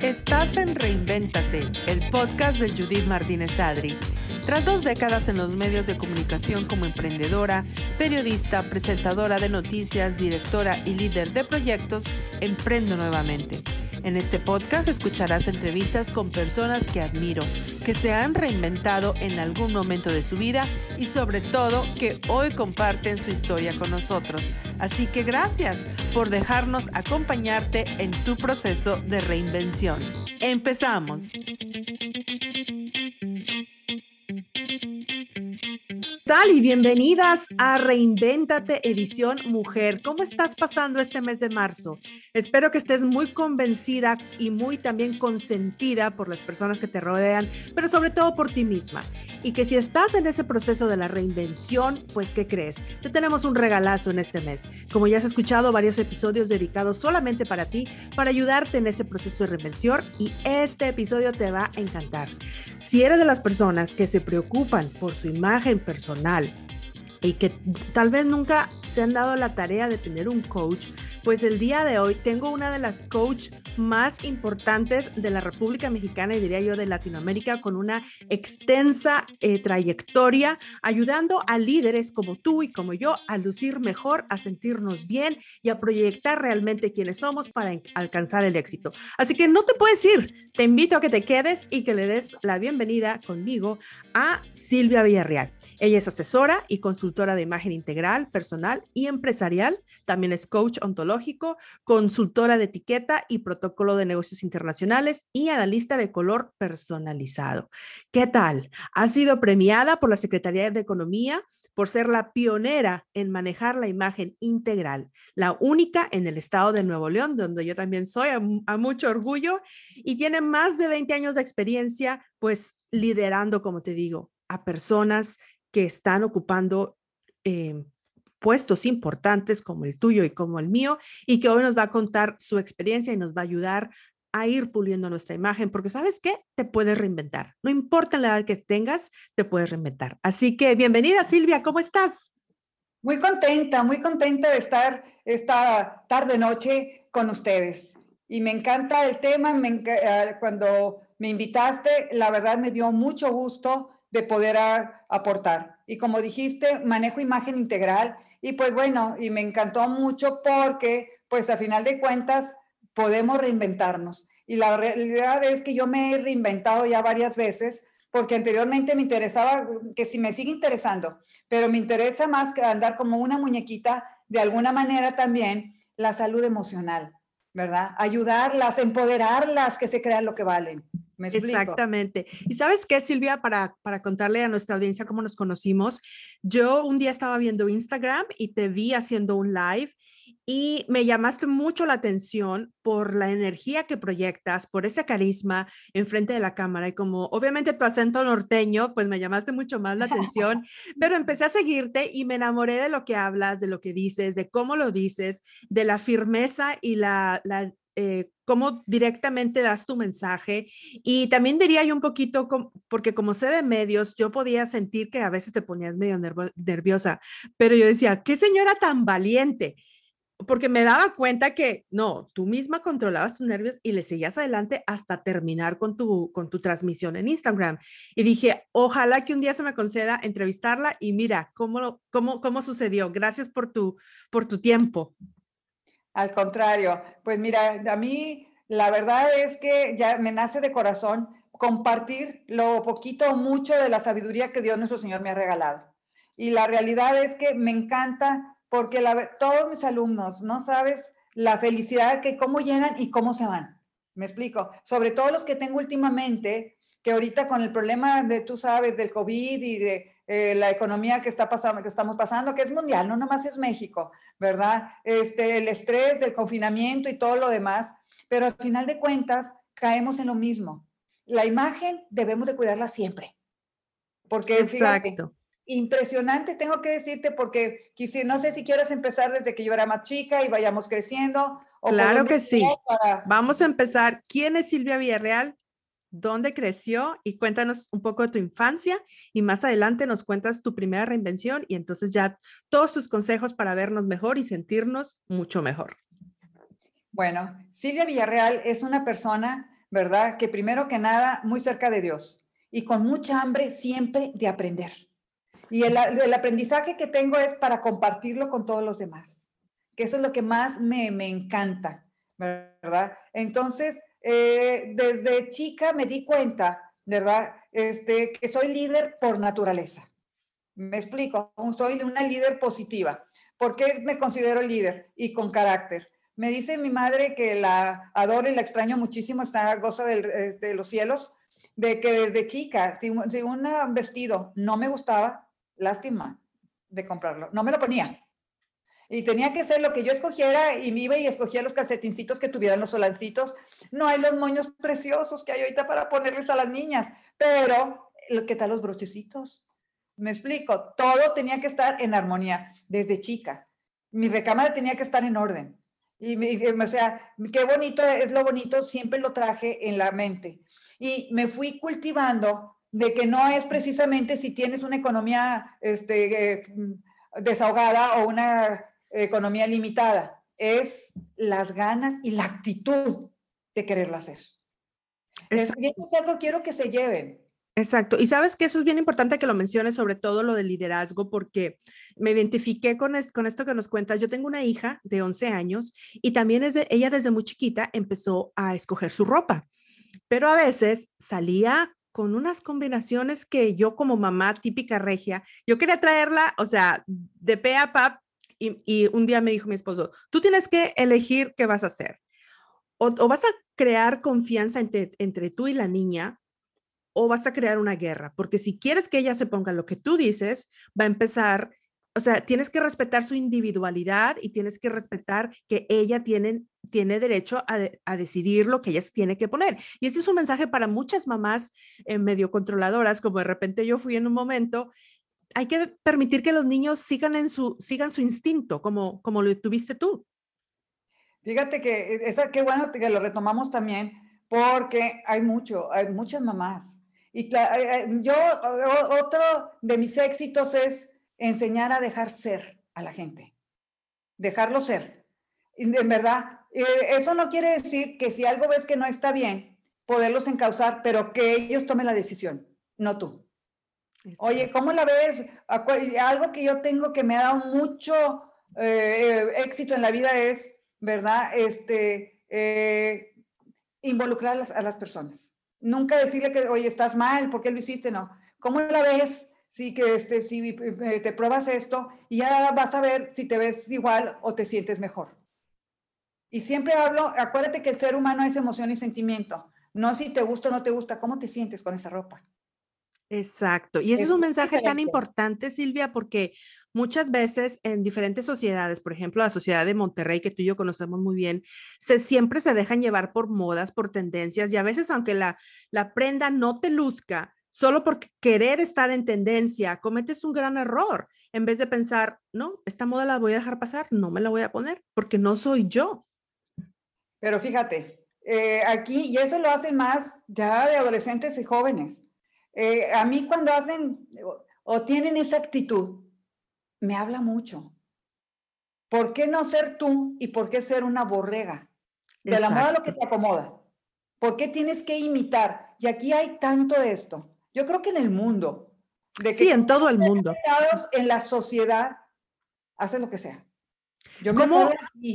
Estás en Reinvéntate, el podcast de Judith Martínez Adri. Tras dos décadas en los medios de comunicación como emprendedora, periodista, presentadora de noticias, directora y líder de proyectos, emprendo nuevamente. En este podcast escucharás entrevistas con personas que admiro, que se han reinventado en algún momento de su vida y sobre todo que hoy comparten su historia con nosotros. Así que gracias por dejarnos acompañarte en tu proceso de reinvención. Empezamos. Tal? Y bienvenidas a Reinvéntate Edición Mujer. ¿Cómo estás pasando este mes de marzo? Espero que estés muy convencida y muy también consentida por las personas que te rodean, pero sobre todo por ti misma. Y que si estás en ese proceso de la reinvención, pues ¿qué crees? Te tenemos un regalazo en este mes. Como ya has escuchado, varios episodios dedicados solamente para ti, para ayudarte en ese proceso de reinvención y este episodio te va a encantar. Si eres de las personas que se preocupan por su imagen personal, personal y que tal vez nunca se han dado la tarea de tener un coach, pues el día de hoy tengo una de las coach más importantes de la República Mexicana y diría yo de Latinoamérica con una extensa eh, trayectoria ayudando a líderes como tú y como yo a lucir mejor, a sentirnos bien y a proyectar realmente quiénes somos para alcanzar el éxito. Así que no te puedes ir, te invito a que te quedes y que le des la bienvenida conmigo a Silvia Villarreal. Ella es asesora y consultora de imagen integral, personal y empresarial. También es coach ontológico, consultora de etiqueta y protocolo de negocios internacionales y analista de color personalizado. ¿Qué tal? Ha sido premiada por la Secretaría de Economía por ser la pionera en manejar la imagen integral, la única en el estado de Nuevo León, donde yo también soy a, a mucho orgullo, y tiene más de 20 años de experiencia, pues liderando, como te digo, a personas que están ocupando em, puestos importantes como el tuyo y como el mío, y que hoy nos va a contar su experiencia y nos va a ayudar a ir puliendo nuestra imagen, porque sabes qué, te puedes reinventar. No importa la edad que tengas, te puedes reinventar. Así que bienvenida Silvia, ¿cómo estás? Muy contenta, muy contenta de estar esta tarde noche con ustedes. Y me encanta el tema, ah, cuando me invitaste, la verdad me dio mucho gusto de poder aportar. Y como dijiste, manejo imagen integral y pues bueno, y me encantó mucho porque pues a final de cuentas podemos reinventarnos. Y la realidad es que yo me he reinventado ya varias veces porque anteriormente me interesaba, que si me sigue interesando, pero me interesa más que andar como una muñequita, de alguna manera también la salud emocional, ¿verdad? Ayudarlas, empoderarlas, que se crean lo que valen. Exactamente. Y sabes qué, Silvia, para, para contarle a nuestra audiencia cómo nos conocimos, yo un día estaba viendo Instagram y te vi haciendo un live y me llamaste mucho la atención por la energía que proyectas, por ese carisma enfrente de la cámara y como obviamente tu acento norteño, pues me llamaste mucho más la atención, pero empecé a seguirte y me enamoré de lo que hablas, de lo que dices, de cómo lo dices, de la firmeza y la, la eh, cómo directamente das tu mensaje. Y también diría yo un poquito, porque como sé de medios, yo podía sentir que a veces te ponías medio nerviosa, pero yo decía, qué señora tan valiente, porque me daba cuenta que no, tú misma controlabas tus nervios y le seguías adelante hasta terminar con tu, con tu transmisión en Instagram. Y dije, ojalá que un día se me conceda entrevistarla y mira cómo, cómo, cómo sucedió. Gracias por tu, por tu tiempo. Al contrario, pues mira, a mí la verdad es que ya me nace de corazón compartir lo poquito o mucho de la sabiduría que Dios nuestro Señor me ha regalado. Y la realidad es que me encanta porque todos mis alumnos, no sabes la felicidad que cómo llegan y cómo se van. Me explico. Sobre todo los que tengo últimamente, que ahorita con el problema de, tú sabes, del COVID y de eh, la economía que, está pasando, que estamos pasando, que es mundial, no nomás es México, ¿verdad? Este, el estrés del confinamiento y todo lo demás, pero al final de cuentas caemos en lo mismo. La imagen debemos de cuidarla siempre. Porque Exacto. impresionante, tengo que decirte, porque quisiera, no sé si quieres empezar desde que yo era más chica y vayamos creciendo. claro que sí. Vamos a empezar. ¿Quién es Silvia Villarreal? Dónde creció y cuéntanos un poco de tu infancia y más adelante nos cuentas tu primera reinvención y entonces ya todos tus consejos para vernos mejor y sentirnos mucho mejor. Bueno, Silvia Villarreal es una persona, ¿verdad? Que primero que nada, muy cerca de Dios y con mucha hambre siempre de aprender. Y el, aprendizaje que tengo es para compartirlo con todos los demás, que eso es lo que más me, me encanta, ¿verdad? Entonces, eh, desde chica me di cuenta, ¿verdad? Este, que soy líder por naturaleza. Me explico, soy una líder positiva. ¿Por qué me considero líder y con carácter? Me dice mi madre que la adoro y la extraño muchísimo, está goza eh, de los cielos, de que desde chica, si un vestido no me gustaba, lástima de comprarlo, no me lo ponía. Y tenía que ser lo que yo escogiera y me iba y escogía los calcetincitos que tuvieran los solancitos. No hay los moños preciosos que hay ahorita para ponerles a las niñas, pero ¿qué tal los brochecitos? Me explico, todo tenía que estar en armonía desde chica. Mi recámara tenía que estar en orden. Y, o sea, qué bonito es lo bonito, siempre lo traje en la mente. Y me fui cultivando de que no es precisamente si tienes una economía este, eh, desahogada o una economía limitada, es las ganas y la actitud de quererlo hacer. Es algo quiero que se lleven. Exacto. Y sabes que eso es bien importante que lo menciones, sobre todo lo del liderazgo, porque me identifiqué con, con esto que nos cuentas. Yo tengo una hija de 11 años y también es de, ella desde muy chiquita empezó a escoger su ropa, pero a veces salía con unas combinaciones que yo como mamá típica regia, yo quería traerla, o sea, de pe a pap y, un día me dijo mi esposo, tú tienes que elegir qué vas a hacer. O, vas a crear confianza entre, entre tú y la niña o vas a crear una guerra, porque si quieres que ella se ponga lo que tú dices, va a empezar, o sea, tienes que respetar su individualidad y tienes que respetar que ella tiene, tiene derecho a, a decidir lo que ella tiene que poner. Y este es un mensaje para muchas mamás eh, medio controladoras, como de repente yo fui en un momento hay que permitir que los niños sigan, en su, sigan su instinto, como, como lo tuviste tú. Fíjate que e, esa, qué bueno que lo retomamos también, porque hay mucho, hay muchas mamás. Y yo, otro de mis éxitos es enseñar a dejar ser a la gente, dejarlo ser. en verdad, eh, eso no quiere decir que si algo ves que no está bien, poderlos encauzar, pero que ellos tomen la decisión, no tú. Oye, ¿cómo la ves? Algo que yo tengo que me ha dado mucho eh, éxito en la vida es, ¿verdad? Este, eh, involucrar a las, personas. Nunca decirle que, oye, estás mal, ¿por qué lo hiciste? No. ¿Cómo la ves? Si, que este, si eh, te pruebas esto y ya vas a ver si te ves igual o te sientes mejor. Y siempre hablo, acuérdate que el ser humano es emoción y sentimiento. No si te gusta o no te gusta, ¿cómo te sientes con esa ropa? Exacto. Y ese es un mensaje tan importante, Silvia, porque muchas veces en diferentes sociedades, por ejemplo, la sociedad de Monterrey, que tú y yo conocemos muy bien, se, siempre se dejan llevar por modas, por tendencias, y a veces aunque la, la prenda no te luzca, solo por querer estar en tendencia, cometes un gran error. En vez de pensar, no, esta moda la voy a dejar pasar, no me la voy a poner, porque no soy yo. Pero fíjate, eh, aquí, y eso lo hacen más ya de adolescentes y jóvenes eh, a mí cuando hacen o tienen esa actitud, me habla mucho. ¿Por qué no ser tú y por qué ser una borrega? De la moda lo que te acomoda. ¿Por qué tienes que imitar? Y aquí hay tanto de esto. Yo creo que en el mundo. De sí, en todo el mundo. En la sociedad, hace lo que sea.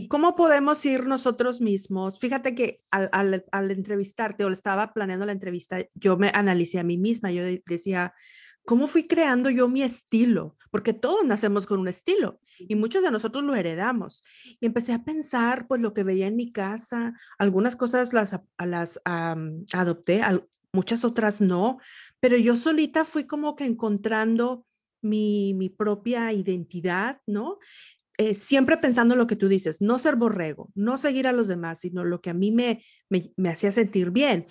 ¿Cómo, podemos ir nosotros mismos? Fíjate que al, al, entrevistarte o estaba planeando la entrevista, yo me analicé a mí misma, yo decía, ¿cómo fui creando yo mi estilo? Porque todos nacemos con un estilo y muchos de nosotros lo heredamos. Y empecé a pensar, pues lo que veía en mi casa, algunas cosas las, las adopté, muchas otras no, pero yo solita fui como que encontrando mi, mi propia identidad, ¿no? Eh, siempre pensando en lo que tú dices, no ser borrego, no seguir a los demás, sino lo que a mí me, me, hacía sentir bien.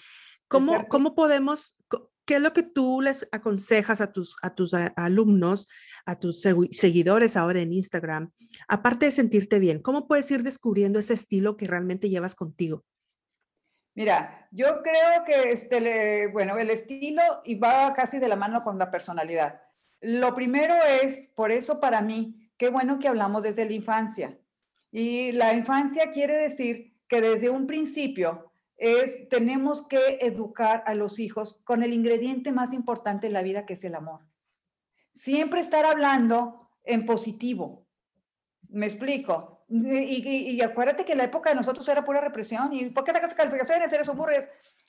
¿Cómo, ¿Cómo, podemos, qué es lo que tú les aconsejas a tus, a tus alumnos, a tus seguidores ahora en Instagram, aparte de sentirte bien? ¿Cómo puedes ir descubriendo ese estilo que realmente llevas contigo? Mira, yo creo que este, bueno, el estilo y va casi de la mano con la personalidad. Lo primero es, por eso para mí, qué bueno que hablamos desde la infancia. Y la infancia quiere decir que desde un principio es, tenemos que educar a los hijos con el ingrediente más importante en la vida, que es el amor. Siempre estar hablando en positivo. ¿Me explico? Y, acuérdate que la época de nosotros era pura represión. ¿Y por qué sacas calificaciones? Eres un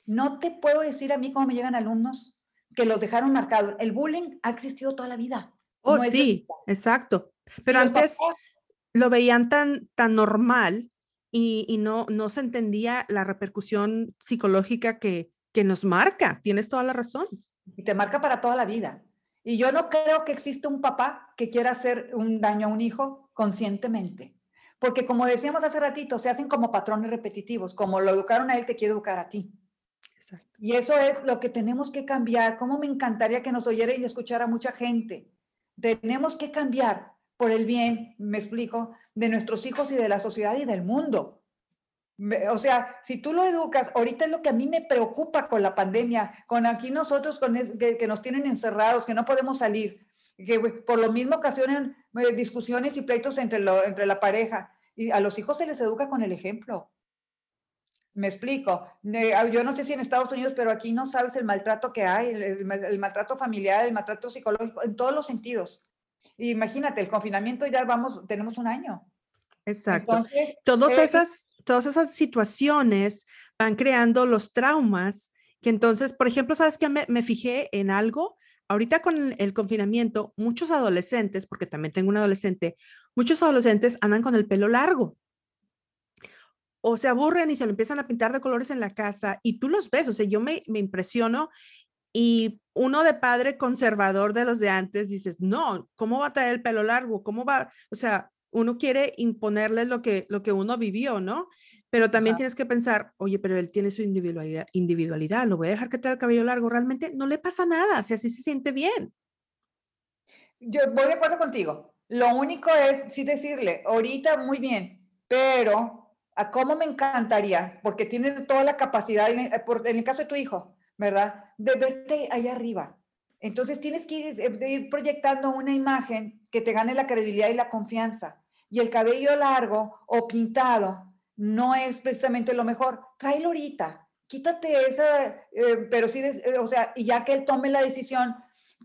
No te puedo decir a mí cómo me llegan alumnos que los dejaron marcados. El bullying ha existido toda la vida. Oh, sí, exacto. Pero antes lo veían tan, tan normal y, no, no se entendía la repercusión psicológica que, que nos marca. Tienes toda la razón. Y te marca para toda la vida. Y yo no creo que exista un papá que quiera hacer un daño a un hijo conscientemente. Porque como decíamos hace ratito, se hacen como patrones repetitivos. Como lo educaron a él, te quiere educar a ti. Y eso es lo que tenemos que cambiar. Cómo me encantaría que nos oyera y escuchara mucha gente. Tenemos que cambiar por el bien, me explico, de nuestros hijos y de la sociedad y del mundo. O sea, si tú lo educas, ahorita es lo que a mí me preocupa con la pandemia, con aquí nosotros con que, nos tienen encerrados, que no podemos salir, que por lo mismo ocasionan eh, discusiones y pleitos entre, entre la pareja. Y a los hijos se les educa con el ejemplo. Me explico. Ah, yo no sé si en Estados Unidos, pero aquí no sabes el maltrato que hay, el maltrato familiar, el maltrato psicológico, en todos los sentidos. Imagínate, el confinamiento ya vamos, tenemos un año. Exacto. Todas eh, esas, todas esas situaciones van creando los traumas que entonces, por ejemplo, ¿sabes qué? Me, me fijé en algo. Ahorita con el confinamiento, muchos adolescentes, porque también tengo un adolescente, muchos adolescentes andan con el pelo largo o se aburren y se lo empiezan a pintar de colores en la casa y tú los ves, o sea, yo me, me impresiono y uno de padre conservador de los de antes dices, no, ¿cómo va a traer el pelo largo? ¿Cómo va? O sea, uno quiere imponerle lo que, lo que uno vivió, ¿no? Pero también tienes que pensar, oye, pero él tiene su individualidad, individualidad, lo voy a dejar que tenga el cabello largo, realmente no le pasa nada, si así se siente bien. Yo voy de acuerdo contigo. Lo único es sí decirle, ahorita muy bien, pero a cómo me encantaría, porque tienes toda la capacidad, en el caso de tu hijo, ¿verdad? De verte allá arriba. Entonces tienes que ir, proyectando una imagen que te gane la credibilidad y la confianza. Y el cabello largo o pintado no es precisamente lo mejor. Tráelo ahorita. Quítate esa, eh, pero sí, eh, o sea, y ya que él tome la decisión,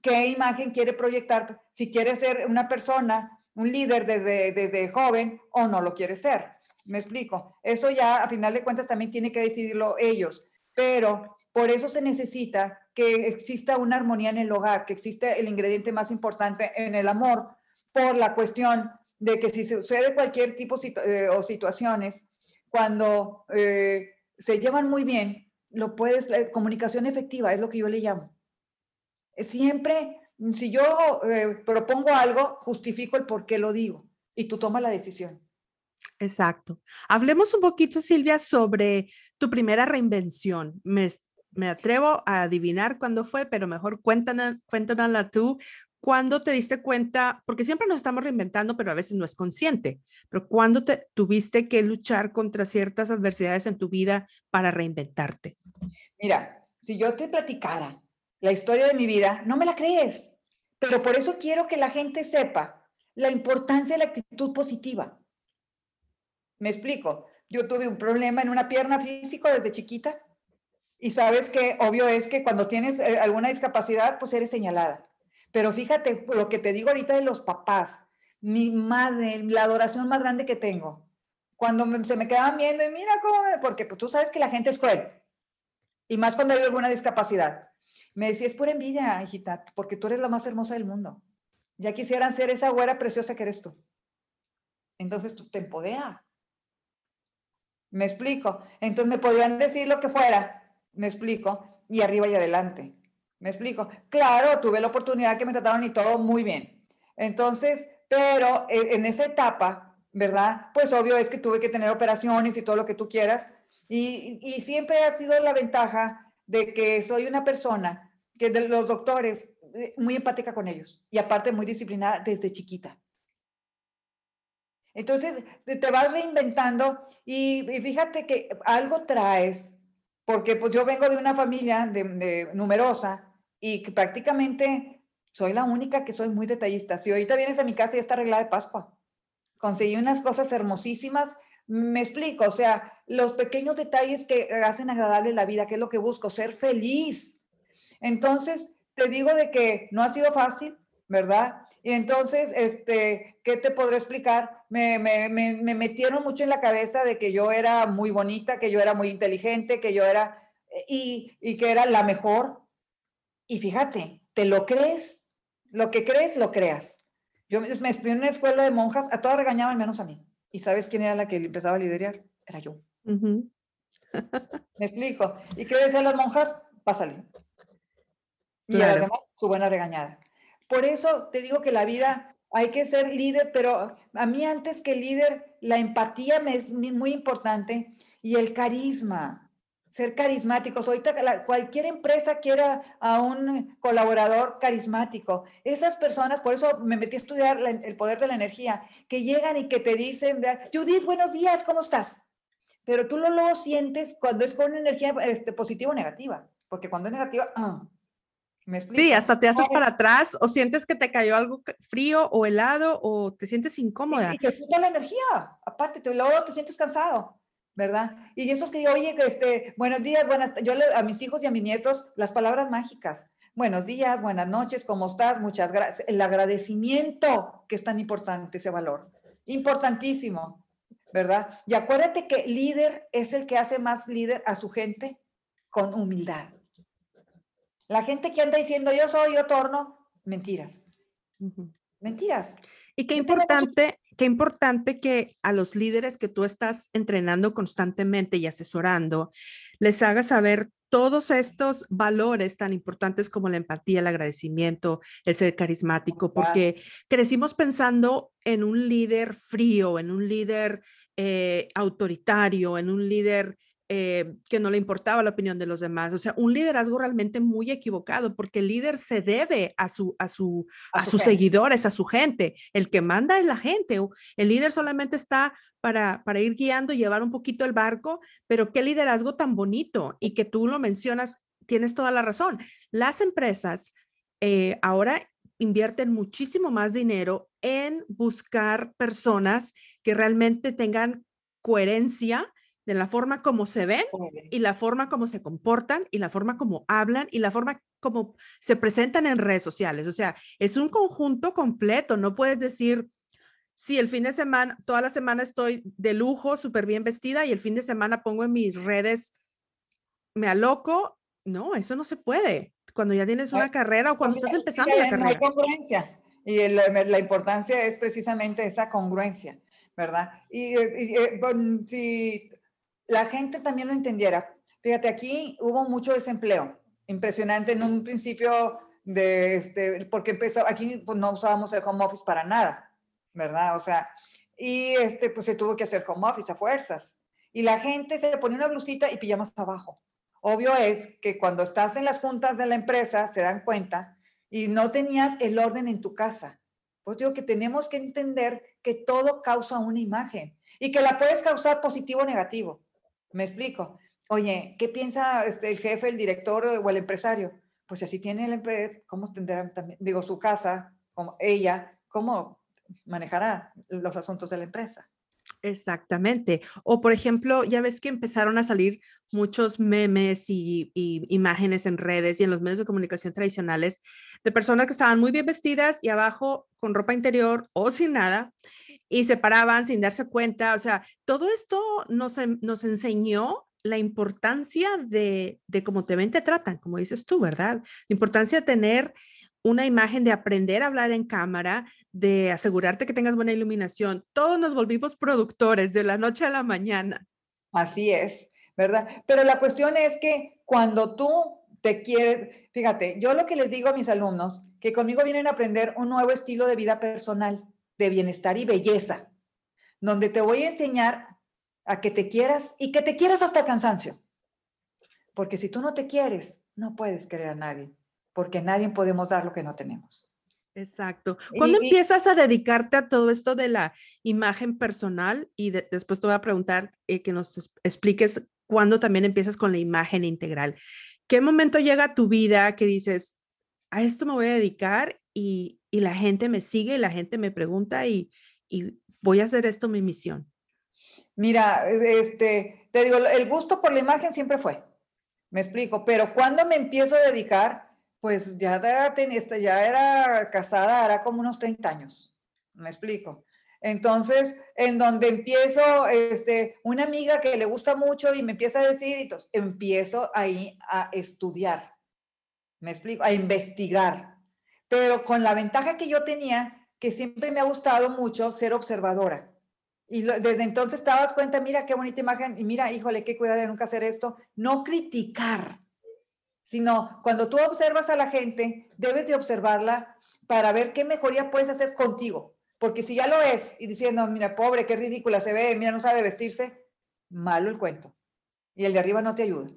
qué imagen quiere proyectar, si quiere ser una persona, un líder desde, desde joven o no lo quiere ser. Me explico. Eso ya, a final de cuentas, también tiene que decidirlo ellos. Pero por eso se necesita que exista una armonía en el hogar, que existe el ingrediente más importante en el amor, por la cuestión de que si sucede cualquier tipo de o situaciones, cuando eh, se llevan muy bien, lo puedes, comunicación efectiva es lo que yo le llamo. Siempre, si yo eh, propongo algo, justifico el por qué lo digo y tú tomas la decisión. Exacto. Hablemos un poquito, Silvia, sobre tu primera reinvención. Me, me atrevo a adivinar cuándo fue, pero mejor cuéntanos, cuéntanosla tú. ¿Cuándo te diste cuenta? Porque siempre nos estamos reinventando, pero a veces no es consciente. Pero ¿cuándo te tuviste que luchar contra ciertas adversidades en tu vida para reinventarte? Mira, si yo te platicara la historia de mi vida, no me la crees. Pero por eso quiero que la gente sepa la importancia de la actitud positiva. Me explico. Yo tuve un problema en una pierna físico desde chiquita y sabes que obvio es que cuando tienes eh, alguna discapacidad, pues eres señalada. Pero fíjate lo que te digo ahorita de los papás, mi madre, la adoración más grande que tengo. Cuando se me quedaban viendo y mira cómo, porque pues, tú sabes que la gente es cruel. Y más cuando hay alguna discapacidad. Me decía, es pura envidia, hijita, porque tú eres la más hermosa del mundo. Ya quisieran ser esa güera preciosa que eres tú. Entonces tú te empodera. Me explico. Entonces me podían decir lo que fuera, me explico, y arriba y adelante. Me explico. Claro, tuve la oportunidad que me trataron y todo muy bien. Entonces, pero e, en esa etapa, ¿verdad? Pues obvio es que tuve que tener operaciones y todo lo que tú quieras. Y, siempre ha sido la ventaja de que soy una persona que los doctores, eh, muy empática con ellos y aparte muy disciplinada desde chiquita. Entonces, te vas reinventando y, y fíjate que algo traes porque pues yo vengo de una familia numerosa y que prácticamente soy la única que soy muy detallista. Si ahorita vienes a mi casa y está arreglada de Pascua, conseguí unas cosas hermosísimas. Me explico, o sea, los pequeños detalles que hacen agradable la vida, que es lo que busco, ser feliz. Entonces, te digo de que no ha sido fácil, ¿verdad? Y entonces, este, ¿qué te podré explicar? Me, me, me, metieron mucho en la cabeza de que yo era muy bonita, que yo era muy inteligente, que yo era, y, y que era la mejor. Y fíjate, ¿te lo crees? Lo que crees, lo creas. Yo me estudié en una escuela de monjas, a todas regañaban menos a mí. ¿Y sabes quién era la que empezaba a liderar? Era yo. ¿Me explico? ¿Y qué decían las monjas? Pásale. Y además, su buena regañada. Por eso te digo que la vida hay que ser líder, pero a mí antes que líder, la empatía me es muy importante y el carisma, ser carismáticos. Ahorita cualquier empresa quiera a un colaborador carismático. Esas personas, por eso me metí a estudiar el poder de la energía, que llegan y que te dicen, Judith, buenos días, ¿cómo estás? Pero tú lo, lo sientes cuando es con energía este, positiva o negativa, porque cuando es negativa, ah, sí, hasta te haces para atrás o sientes que te cayó algo frío o helado o te sientes incómoda. Y, te quita la energía, aparte, te, luego te sientes cansado, ¿verdad? Y eso es que digo, oye, este, buenos días, buenas, yo a mis hijos y a mis nietos las palabras mágicas. Buenos días, buenas noches, ¿cómo estás? Muchas gracias. El agradecimiento, que es tan importante ese valor. Importantísimo, ¿verdad? Y acuérdate que líder es el que hace más líder a su gente con humildad. La gente que anda diciendo yo soy, yo torno, mentiras. Mentiras. Y qué importante, qué importante que a los líderes que tú estás entrenando constantemente y asesorando, les hagas saber todos estos valores tan importantes como la empatía, el agradecimiento, el ser carismático, porque crecimos pensando en un líder frío, en un líder eh, autoritario, en un líder eh, que no le importaba la opinión de los demás. O sea, un liderazgo realmente muy equivocado, porque el líder se debe a, su, a, su, a, sus seguidores, a su gente. El que manda es la gente. El líder solamente está para, para ir guiando, llevar un poquito el barco, pero qué liderazgo tan bonito y que tú lo mencionas, tienes toda la razón. Las empresas eh, ahora invierten muchísimo más dinero en buscar personas que realmente tengan coherencia de la forma como se ven y la forma como se comportan y la forma como hablan y la forma como se presentan en redes sociales. O sea, es un conjunto completo. No puedes decir, si el fin de semana, toda la semana estoy de lujo, súper bien vestida y el fin de semana pongo en mis redes, me aloco. No, eso no se puede. Cuando ya tienes una carrera o cuando estás empezando la carrera. hay congruencia. Y la, importancia es precisamente esa congruencia, ¿verdad? Y, eh, si la gente también lo entendiera. Fíjate, aquí hubo mucho desempleo, impresionante en un principio de este, porque empezó, aquí pues, no usábamos el home office para nada, ¿verdad? O sea, y este, pues se tuvo que hacer home office a fuerzas. Y la gente se ponía una blusita y pijamas abajo. Obvio es que cuando estás en las juntas de la empresa se dan cuenta y no tenías el orden en tu casa. Pues digo que tenemos que entender que todo causa una imagen y que la puedes causar positivo o negativo. Me explico. Oye, ¿qué piensa este, el jefe, el director o el empresario? Pues si así tiene el empresario, ¿cómo tendrá también, digo, su casa, como ella, cómo manejará los asuntos de la empresa? Exactamente. O por ejemplo, ya ves que empezaron a salir muchos memes y, y, imágenes en redes y en los medios de comunicación tradicionales de personas que estaban muy bien vestidas y abajo con ropa interior o sin nada y se paraban sin darse cuenta. O sea, todo esto nos, nos enseñó la importancia de, de cómo te ven, te tratan, como dices tú, ¿verdad? La importancia de tener una imagen, de aprender a hablar en cámara, de asegurarte que tengas buena iluminación. Todos nos volvimos productores de la noche a la mañana. Así es, ¿verdad? Pero la cuestión es que cuando tú te quieres, fíjate, yo lo que les digo a mis alumnos, que conmigo vienen a aprender un nuevo estilo de vida personal de bienestar y belleza, donde te voy a enseñar a que te quieras y que te quieras hasta el cansancio. Porque si tú no te quieres, no puedes querer a nadie, porque a nadie podemos dar lo que no tenemos. Exacto. ¿Cuándo empiezas a dedicarte a todo esto de la imagen personal? Y después te voy a preguntar eh, que nos expliques cuando también empiezas con la imagen integral. ¿Qué momento llega a tu vida que dices, a esto me voy a dedicar y, la gente me sigue, la gente me pregunta y, y voy a hacer esto mi misión? Mira, este, te digo, el gusto por la imagen siempre fue, me explico, pero cuando me empiezo a dedicar, pues ya, ya era casada, era como unos 30 años, me explico. Entonces, en donde empiezo, este, una amiga que le gusta mucho y me empieza a decir, entonces, empiezo ahí a estudiar, me explico, a investigar, pero con la ventaja que yo tenía, que siempre me ha gustado mucho ser observadora. Y desde entonces te cuenta, mira qué bonita imagen, y mira, híjole, qué cuidado de nunca hacer esto. No criticar, sino cuando tú observas a la gente, debes de observarla para ver qué mejoría puedes hacer contigo. Porque si ya lo es y diciendo, mira, pobre, qué ridícula se ve, mira, no sabe vestirse, malo el cuento. Y el de arriba no te ayuda.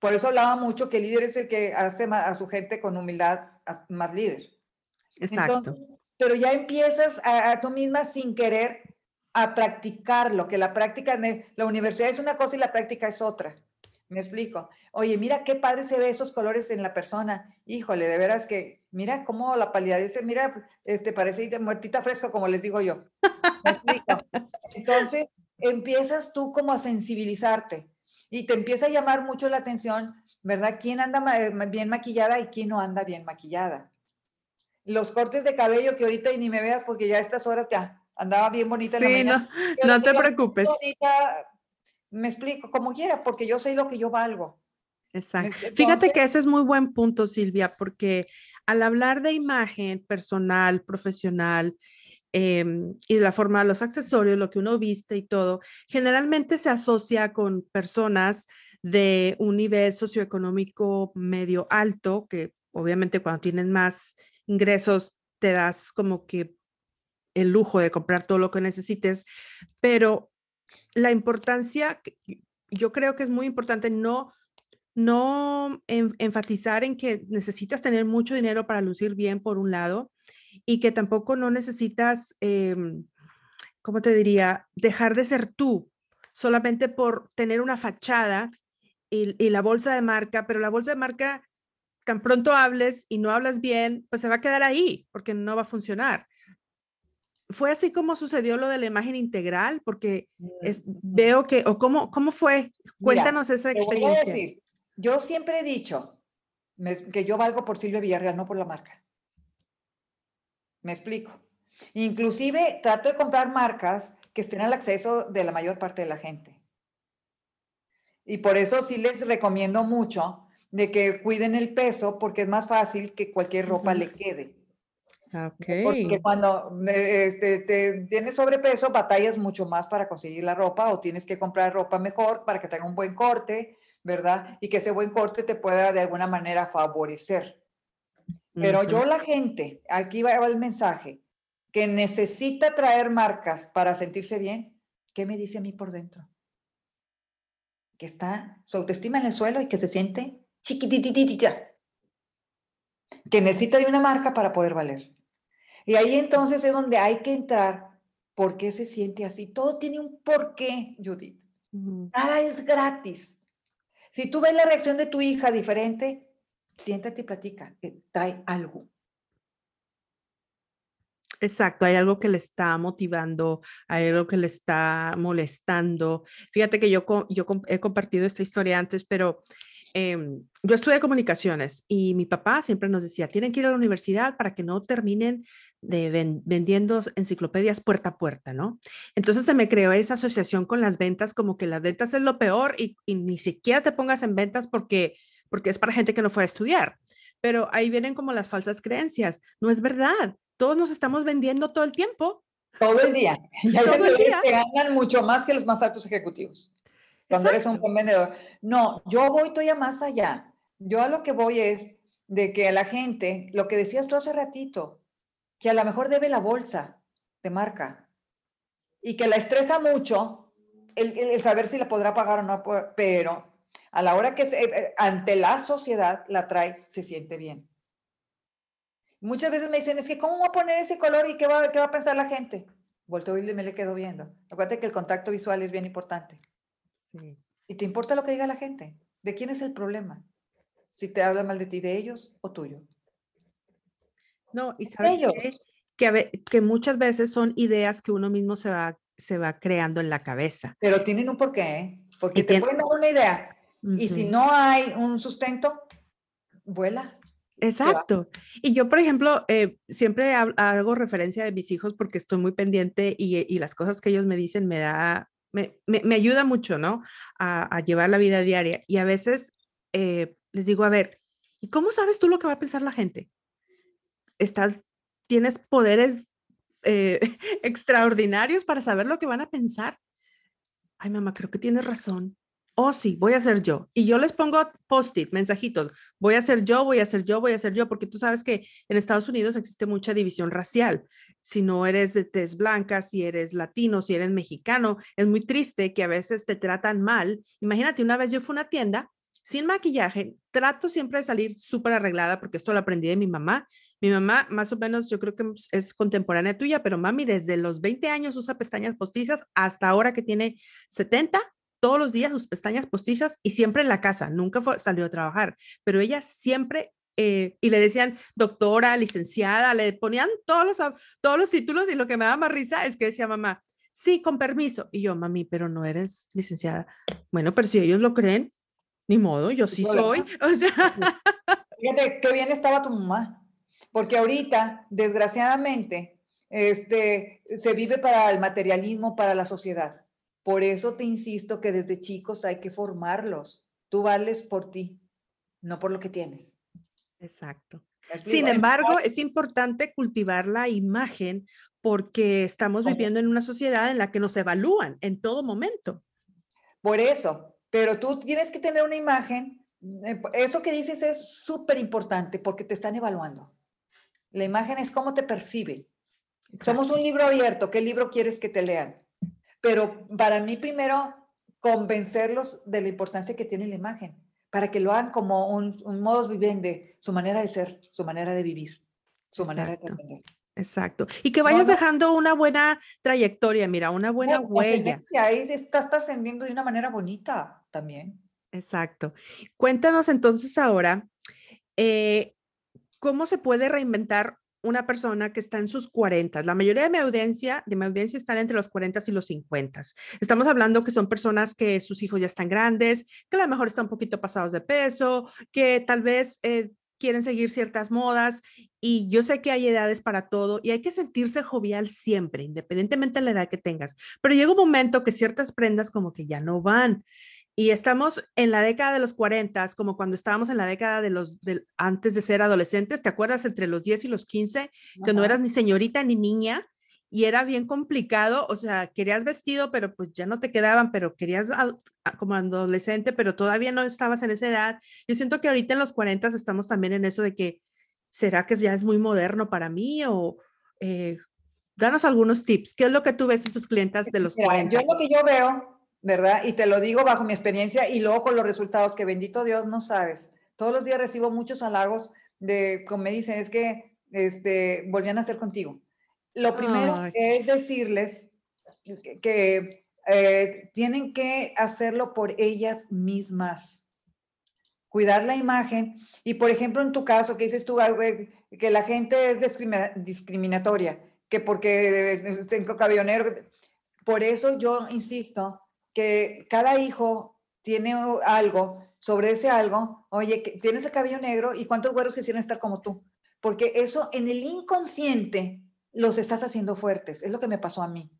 Por eso hablaba mucho que el líder es el que hace a su gente con humildad más líder. Exacto. pero ya empiezas a, tú misma sin querer a practicarlo, que la práctica, la universidad es una cosa y la práctica es otra. Me explico. Oye, mira qué padre se ve esos colores en la persona. Híjole, de veras que, mira cómo la palidez, mira, este, parece muertita fresca, como les digo yo. ¿Me explico? Entonces, empiezas tú como a sensibilizarte y te empieza a llamar mucho la atención, ¿verdad? ¿Quién anda bien maquillada y quién no anda bien maquillada? Los cortes de cabello que ahorita y ni me veas porque ya a estas horas ya andaba bien bonita. Sí, no, no te preocupes. me explico, como quiera, porque yo sé lo que yo valgo. Exacto. Fíjate que ese es muy buen punto, Silvia, porque al hablar de imagen personal, profesional, em, y de la forma de los accesorios, lo que uno viste y todo, generalmente se asocia con personas de un nivel socioeconómico medio alto, que obviamente cuando tienen más ingresos te das como que el lujo de comprar todo lo que necesites, pero la importancia, yo creo que es muy importante no no enfatizar en que necesitas tener mucho dinero para lucir bien, por un lado, y que tampoco no necesitas, em, ¿cómo te diría?, dejar de ser tú solamente por tener una fachada y, y, la bolsa de marca, pero la bolsa de marca, tan pronto hables y no hablas bien, pues se va a quedar ahí porque no va a funcionar. Fue así como sucedió lo de la imagen integral, porque es, veo que, o cómo, cómo fue, cuéntanos esa experiencia. Yo siempre he dicho que yo valgo por Silvia Villarreal, no por la marca. Me explico. Inclusive trato de comprar marcas que estén al acceso de la mayor parte de la gente. Y por eso sí les recomiendo mucho de que cuiden el peso porque es más fácil que cualquier ropa le quede. Okay. Porque cuando eh, este, te tienes sobrepeso, batallas mucho más para conseguir la ropa o tienes que comprar ropa mejor para que tenga un buen corte ¿verdad? Y que ese buen corte te pueda de alguna manera favorecer. Pero yo la gente, aquí va el mensaje, que necesita traer marcas para sentirse bien, ¿qué me dice a mí por dentro? Que está su autoestima en el suelo y que se siente chiquitititita. Que necesita de una marca para poder valer. Y ahí entonces es donde hay que entrar. ¿Por qué se siente así? Todo tiene un porqué, Judith. Nada es gratis. Si tú ves la reacción de tu hija diferente, siéntate y platica, que trae algo. Exacto, hay algo que le está motivando, hay algo que le está molestando. Fíjate que yo, yo he compartido esta historia antes, pero em, yo estudié comunicaciones y mi papá siempre nos decía, tienen que ir a la universidad para que no terminen de vendiendo enciclopedias puerta a puerta, ¿no? Entonces se me creó esa asociación con las ventas, como que las ventas es lo peor y, ni siquiera te pongas en ventas porque, porque es para gente que no fue a estudiar. Pero ahí vienen como las falsas creencias. No es verdad. Todos nos estamos vendiendo todo el tiempo. Todo el día. Y todo el día. Que ganan mucho más que los más altos ejecutivos. Cuando eres un buen vendedor. No, yo voy todavía más allá. Yo a lo que voy es de que a la gente, lo que decías tú hace ratito, que a lo mejor debe la bolsa de marca y que la estresa mucho el, saber si la podrá pagar o no, pero a la hora que eh, ante la sociedad la traes, se siente bien. Muchas veces me dicen, es que ¿cómo voy a poner ese color y qué va, qué va a pensar la gente? Vuelto y me le quedo viendo. Acuérdate que el contacto visual es bien importante. Sí. ¿Y te importa lo que diga la gente? ¿De quién es el problema? Si te habla mal de ti, de ellos o tuyo. No, y sabes que, que muchas veces son ideas que uno mismo se va, se va creando en la cabeza. Pero tienen un porqué, ¿eh? porque te pueden dar una idea y si no hay un sustento, vuela. Exacto. Y yo, por ejemplo, eh, siempre hago referencia de mis hijos porque estoy muy pendiente y, las cosas que ellos me dicen me da, me, me, ayuda mucho, ¿no? A, llevar la vida diaria. Y a veces eh, les digo, a ver, ¿y cómo sabes tú lo que va a pensar la gente? Tienes poderes eh, extraordinarios para saber lo que van a pensar. Ay, mamá, creo que tienes razón oh sí, voy a ser yo. Y yo les pongo post-it, mensajitos, voy a ser yo, voy a ser yo, voy a ser yo, porque tú sabes que en Estados Unidos existe mucha división racial. Si no eres de tez blanca, si eres latino, si eres mexicano, es muy triste que a veces te tratan mal. Imagínate, una vez yo fui a una tienda sin maquillaje, trato siempre de salir súper arreglada porque esto lo aprendí de mi mamá. Mi mamá, más o menos, yo creo que es contemporánea tuya, pero mami desde los 20 años usa pestañas postizas hasta ahora que tiene 70, todos los días sus pestañas postizas y siempre en la casa, nunca salió a trabajar, pero ella siempre, eh, y le decían doctora, licenciada, le ponían todos los, todos los títulos y lo que me daba más risa es que decía mamá, sí, con permiso. Y yo, mami, pero no eres licenciada. Bueno, pero si ellos lo creen, ni modo, yo sí soy. O sea... Fíjate, qué bien estaba tu mamá, porque ahorita, desgraciadamente, este, se vive para el materialismo, para la sociedad. Por eso te insisto que desde chicos hay que formarlos. Tú vales por ti, no por lo que tienes. Exacto. Sin embargo, es importante cultivar la imagen porque estamos viviendo en una sociedad en la que nos evalúan en todo momento. Por eso, pero tú tienes que tener una imagen. Eh, eso que dices es súper importante porque te están evaluando. La imagen es cómo te perciben. Somos un libro abierto. ¿Qué libro quieres que te lean? Pero para mí primero convencerlos de la importancia que tiene la imagen, para que lo hagan como un, un modus vivendi, su manera de ser, su manera de vivir, su manera de aprender. Exacto. Y que vayas dejando una buena trayectoria, mira, una buena huella. Ahí estás trascendiendo de una manera bonita también. Exacto. Cuéntanos entonces ahora, eh, ¿cómo se puede reinventar una persona que está en sus 40. La mayoría de mi audiencia, de mi audiencia están entre los 40 y los 50. Estamos hablando que son personas que sus hijos ya están grandes, que a lo mejor están un poquito pasados de peso, que tal vez eh, quieren seguir ciertas modas y yo sé que hay edades para todo y hay que sentirse jovial siempre, independientemente de la edad que tengas. Pero llega un momento que ciertas prendas como que ya no van. Y estamos en la década de los 40, como cuando estábamos en la década de los, antes de ser adolescentes, ¿te acuerdas? Entre los 10 y los 15, que no eras ni señorita ni niña y era bien complicado, o sea, querías vestido, pero pues ya no te quedaban, pero querías como adolescente, pero todavía no estabas en esa edad. Yo siento que ahorita en los 40 estamos también en eso de que, ¿será que ya es muy moderno para mí? O eh, danos algunos tips. ¿Qué es lo que tú ves en tus clientas de los 40? Yo lo que yo veo ¿verdad? Y te lo digo bajo mi experiencia y luego con los resultados que bendito Dios no sabes. Todos los días recibo muchos halagos de, como me dicen, es que este, volvían a hacer contigo. Lo primero es decirles que, eh, tienen que hacerlo por ellas mismas. Cuidar la imagen. Y por ejemplo, en tu caso, que dices tú que la gente es discriminatoria, que porque tengo cabello negro. Por eso yo insisto que cada hijo tiene algo, sobre ese algo, oye, tienes el cabello negro y cuántos güeros quisieran estar como tú, porque eso en el inconsciente los estás haciendo fuertes, es lo que me pasó a mí.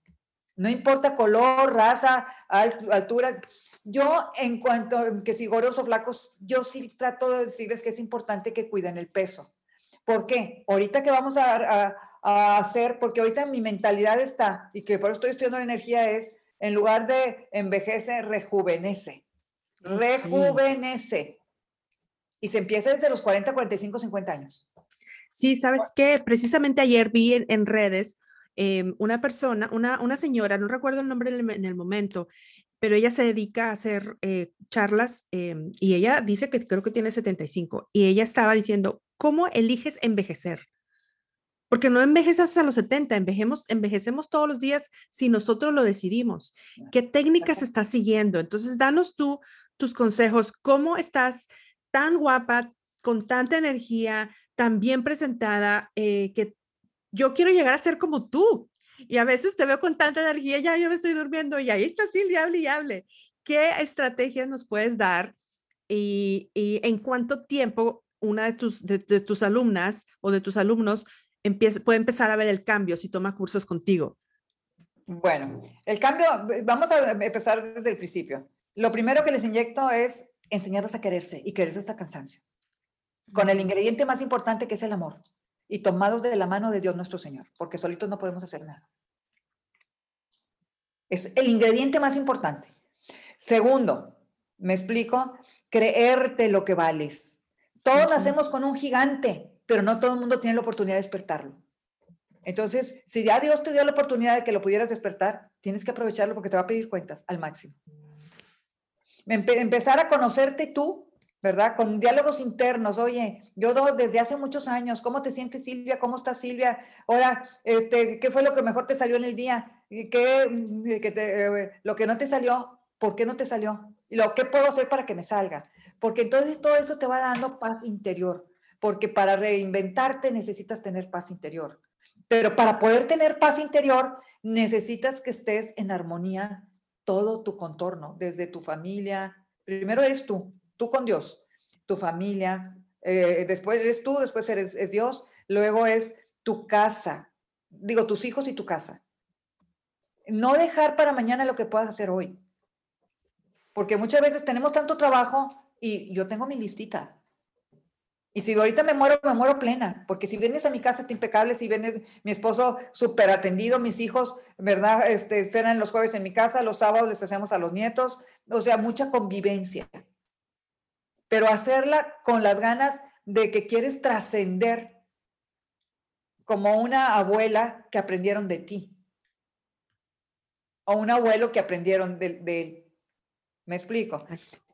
No importa color, raza, altura. Yo, en cuanto a que si gordos o flacos, yo sí trato de decirles que es importante que cuiden el peso. ¿Por qué? Ahorita que vamos a, a hacer, porque ahorita mi mentalidad está, y que por eso estoy estudiando la energía, es en lugar de envejece, rejuvenece. Rejuvenece. Y se empieza desde los 40, 45, 50 años. Sí, sabes qué? precisamente ayer vi en, redes em, una persona, una, una, señora, no recuerdo el nombre en el, momento, pero ella se dedica a hacer eh, charlas em, y ella dice que creo que tiene 75 y ella estaba diciendo, ¿cómo eliges envejecer? Porque no envejeces a los 70, envejemos, envejecemos todos los días si nosotros lo decidimos. ¿Qué técnicas estás siguiendo? Entonces, danos tú tus consejos. ¿Cómo estás tan guapa, con tanta energía, tan bien presentada, eh, que yo quiero llegar a ser como tú? Y a veces te veo con tanta energía, ya yo me estoy durmiendo y ahí está Silvia, hable y hable. ¿Qué estrategias nos puedes dar y, en cuánto tiempo una de tus, de tus alumnas o de tus alumnos puede empezar a ver el cambio si toma cursos contigo? Bueno, el cambio, vamos a empezar desde el principio. Lo primero que les inyecto es enseñarles a quererse y quererse hasta cansancio, con el ingrediente más importante que es el amor y tomados de la mano de Dios nuestro Señor, porque solitos no podemos hacer nada. Es el ingrediente más importante. Segundo, me explico, creerte lo que vales. Todos nacemos con un gigante, pero no todo el mundo tiene la oportunidad de despertarlo. Entonces, si ya Dios te dio la oportunidad de que lo pudieras despertar, tienes que aprovecharlo porque te va a pedir cuentas al máximo. empezar a conocerte tú, ¿verdad? Con diálogos internos. Oye, yo desde hace muchos años, ¿cómo te sientes Silvia? ¿Cómo estás Silvia? Ahora, este, ¿qué fue lo que mejor te salió en el día? ¿Qué, eh, lo que no te salió? ¿Por qué no te salió? ¿Y lo que puedo hacer para que me salga? Porque entonces todo eso te va dando paz interior porque para reinventarte necesitas tener paz interior. Pero para poder tener paz interior, necesitas que estés en armonía todo tu contorno, desde tu familia. Primero eres tú, tú con Dios, tu familia, eh, después eres tú, después eres es Dios, luego es tu casa, digo, tus hijos y tu casa. No dejar para mañana lo que puedas hacer hoy. Porque muchas veces tenemos tanto trabajo y yo tengo mi listita. Y si ahorita me muero, me muero plena, porque si vienes a mi casa está impecable, si viene mi esposo súper atendido, mis hijos, ¿verdad? Este, cenan los jueves en mi casa, los sábados les hacemos a los nietos, o sea, mucha convivencia. Pero hacerla con las ganas de que quieres trascender como una abuela que aprendieron de ti, o un abuelo que aprendieron de, de él. ¿Me explico?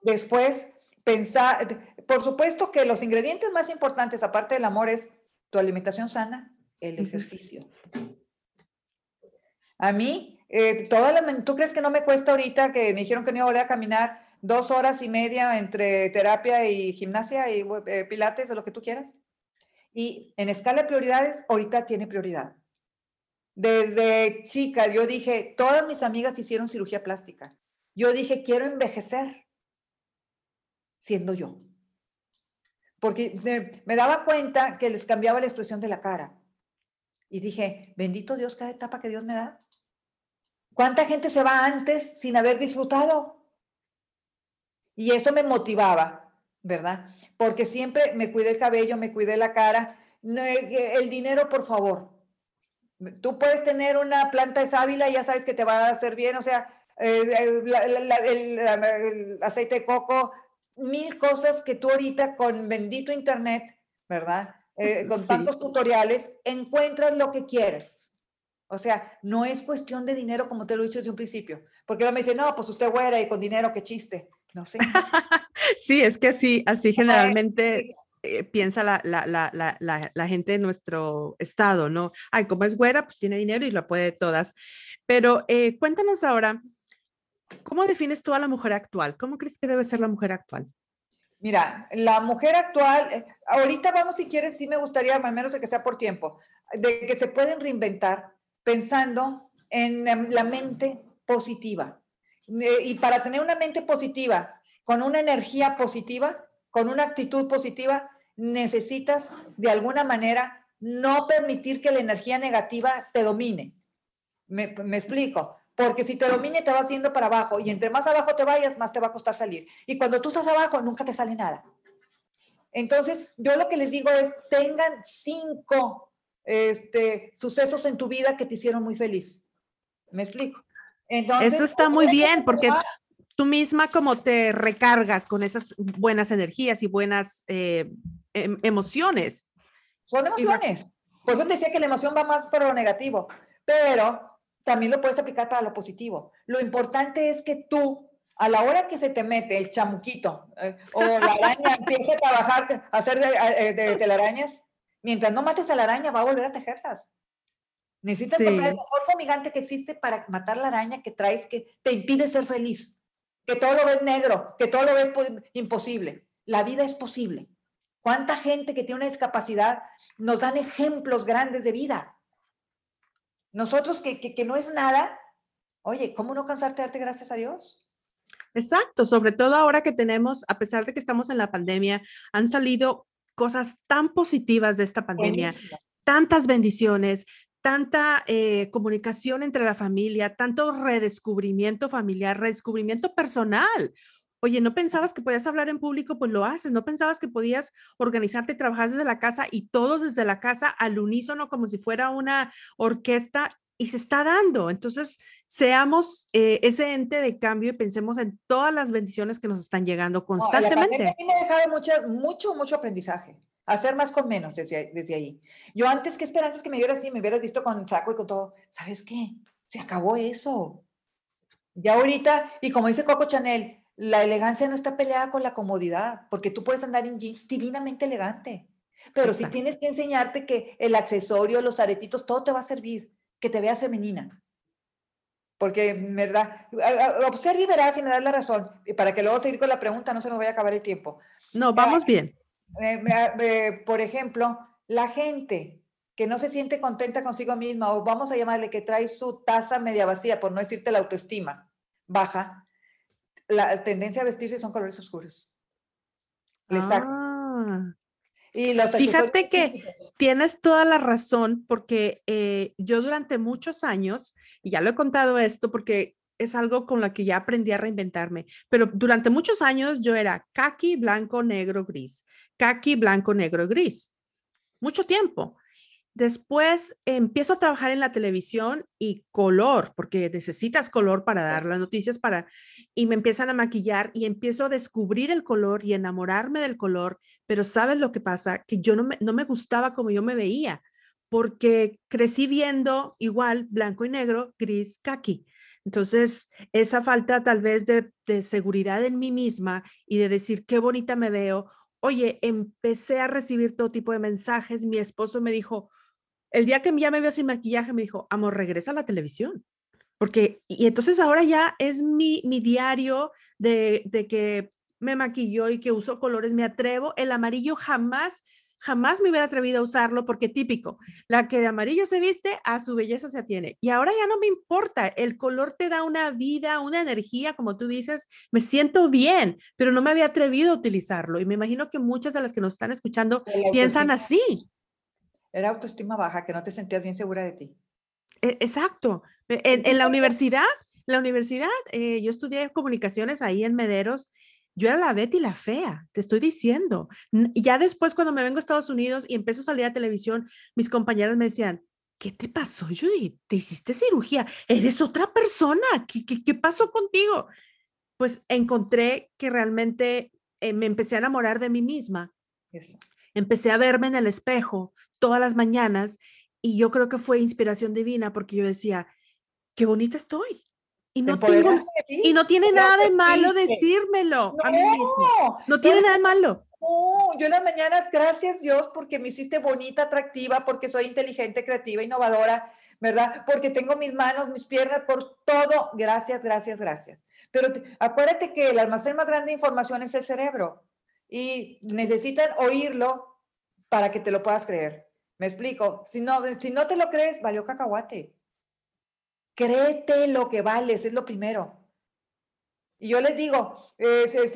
Después, pensar, por supuesto que los ingredientes más importantes, aparte del amor, es tu alimentación sana, el ejercicio. A mí, eh, todas las, ¿tú crees que no me cuesta ahorita que me dijeron que no iba a volver a caminar dos horas y media entre terapia y gimnasia y eh, pilates o lo que tú quieras? Y en escala de prioridades, ahorita tiene prioridad. Desde chica, yo dije, todas mis amigas hicieron cirugía plástica. Yo dije, quiero envejecer siendo yo porque me, daba cuenta que les cambiaba la expresión de la cara. Y dije, bendito Dios cada etapa que Dios me da. ¿Cuánta gente se va antes sin haber disfrutado? Y eso me motivaba, ¿verdad? Porque siempre me cuidé el cabello, me cuidé la cara. El dinero, por favor. Tú puedes tener una planta de sábila y ya sabes que te va a hacer bien, o sea, el, el aceite de coco, mil cosas que tú ahorita con bendito internet, ¿verdad? Eh, con tantos tutoriales, encuentras lo que quieres. O sea, no es cuestión de dinero como te lo he dicho desde un principio. Porque me dice, no, pues usted güera y con dinero, qué chiste. No sé. sí, es que así, así generalmente eh, piensa la, la, la, la, gente de nuestro estado, ¿no? Ay, como es güera, pues tiene dinero y lo puede todas. Pero eh, cuéntanos ahora, ¿Cómo defines tú a la mujer actual? ¿Cómo crees que debe ser la mujer actual? Mira, la mujer actual, eh, ahorita vamos si quieres, sí me gustaría, al menos que sea por tiempo, de que se pueden reinventar pensando en la mente positiva. Eh, y para tener una mente positiva, con una energía positiva, con una actitud positiva, necesitas de alguna manera no permitir que la energía negativa te domine. Me explico porque si te domine te va haciendo para abajo y entre más abajo te vayas, más te va a costar salir. Y cuando tú estás abajo, nunca te sale nada. Entonces, yo lo que les digo es, tengan cinco este, sucesos en tu vida que te hicieron muy feliz. ¿Me explico? Eso está muy bien, porque tú misma como te recargas con esas buenas energías y buenas eh, em, emociones. Son emociones. Por eso te decía que la emoción va más por lo negativo. Pero también lo puedes aplicar para lo positivo. Lo importante es que tú, a la hora que se te mete el chamuquito eh, o la araña empieza a trabajar, a hacer de, telarañas, Mientras no mates a la araña, va a volver a tejerlas. Necesitas comprar el mejor fumigante que existe para matar la araña que traes que te impide ser feliz. Que todo lo ves negro, que todo lo ves imposible. La vida es posible. ¿Cuánta gente que tiene una discapacidad nos dan ejemplos grandes de vida? Nosotros que, que, que no es nada, oye, ¿cómo no cansarte de darte gracias a Dios? Exacto, sobre todo ahora que tenemos, a pesar de que estamos en la pandemia, han salido cosas tan positivas de esta pandemia, tantas bendiciones, tanta eh, comunicación entre la familia, tanto redescubrimiento familiar, redescubrimiento personal. Oye, ¿no pensabas que podías hablar en público? Pues lo haces. ¿No pensabas que podías organizarte y trabajar desde la casa y todos desde la casa al unísono como si fuera una orquesta? Y se está dando. Entonces, seamos eh, ese ente de cambio y pensemos en todas las bendiciones que nos están llegando constantemente. a mí me ha dejado mucho, mucho, mucho aprendizaje. Hacer más con menos desde, desde ahí. Yo antes, ¿qué esperanzas que me hubiera así? Me hubieras visto con saco y con todo. ¿Sabes qué? Se acabó eso. Ya ahorita, y como dice Coco Chanel, la elegancia no está peleada con la comodidad, porque tú puedes andar en jeans divinamente elegante. Pero si tienes que enseñarte que el accesorio, los aretitos, todo te va a servir, que te veas femenina. Porque, ¿verdad? Observa y verás si me das la razón. Para que luego seguir con la pregunta, no se nos vaya a acabar el tiempo. No, vamos bien. Eh, eh, por ejemplo, la gente que no se siente contenta consigo misma, o vamos a llamarle que trae su taza media vacía, por no decirte la autoestima baja, la tendencia a vestirse son colores oscuros. Ah. Y Fíjate que tienes toda la razón, porque eh, yo durante muchos años, y ya lo he contado esto, porque es algo con lo que ya aprendí a reinventarme, pero durante muchos años yo era kaki, blanco, negro, gris, kaki, blanco, negro, gris. Mucho tiempo. Después empiezo a trabajar en la televisión y color, porque necesitas color para dar las noticias para y me empiezan a maquillar y empiezo a descubrir el color y enamorarme del color, pero sabes lo que pasa, que yo no me, no me gustaba como yo me veía, porque crecí viendo igual blanco y negro, gris, kaki. Entonces, esa falta tal vez de, de seguridad en mí misma y de decir qué bonita me veo Oye, empecé a recibir todo tipo de mensajes. Mi esposo me dijo, el día que ya me vio sin maquillaje, me dijo, amor, regresa a la televisión. Porque, y entonces ahora ya es mi, mi diario de, de que me maquilló y que uso colores, me atrevo. El amarillo jamás jamás me hubiera atrevido a usarlo porque típico, la que de amarillo se viste, a su belleza se atiene. Y ahora ya no me importa, el color te da una vida, una energía, como tú dices, me siento bien, pero no me había atrevido a utilizarlo. Y me imagino que muchas de las que nos están escuchando piensan así. Era autoestima baja, que no te sentías bien segura de ti. E, exacto. E, en, la universidad, la universidad, eh, yo estudié comunicaciones ahí en Mederos yo era la Betty la fea, te estoy diciendo. Ya después, cuando me vengo a Estados Unidos y empiezo a salir a televisión, mis compañeras me decían, ¿qué te pasó, Judy? ¿Te hiciste cirugía? ¿Eres otra persona? ¿Qué, qué, pasó contigo? Pues encontré que realmente eh, me empecé a enamorar de mí misma. Empecé a verme en el espejo todas las mañanas y yo creo que fue inspiración divina porque yo decía, qué bonita estoy. Y no, y no tiene nada de malo decírmelo a mí mismo. No tiene nada de malo. No, yo en las mañanas, gracias Dios, porque me hiciste bonita, atractiva, porque soy inteligente, creativa, innovadora, ¿verdad? Porque tengo mis manos, mis piernas, por todo. Gracias, gracias, gracias. Pero acuérdate que el almacén más grande de información es el cerebro y necesitan oírlo para que te lo puedas creer. ¿Me explico? Si no, si no te lo crees, valió cacahuate. Créete lo que vales, es lo primero. Y yo les digo, eh,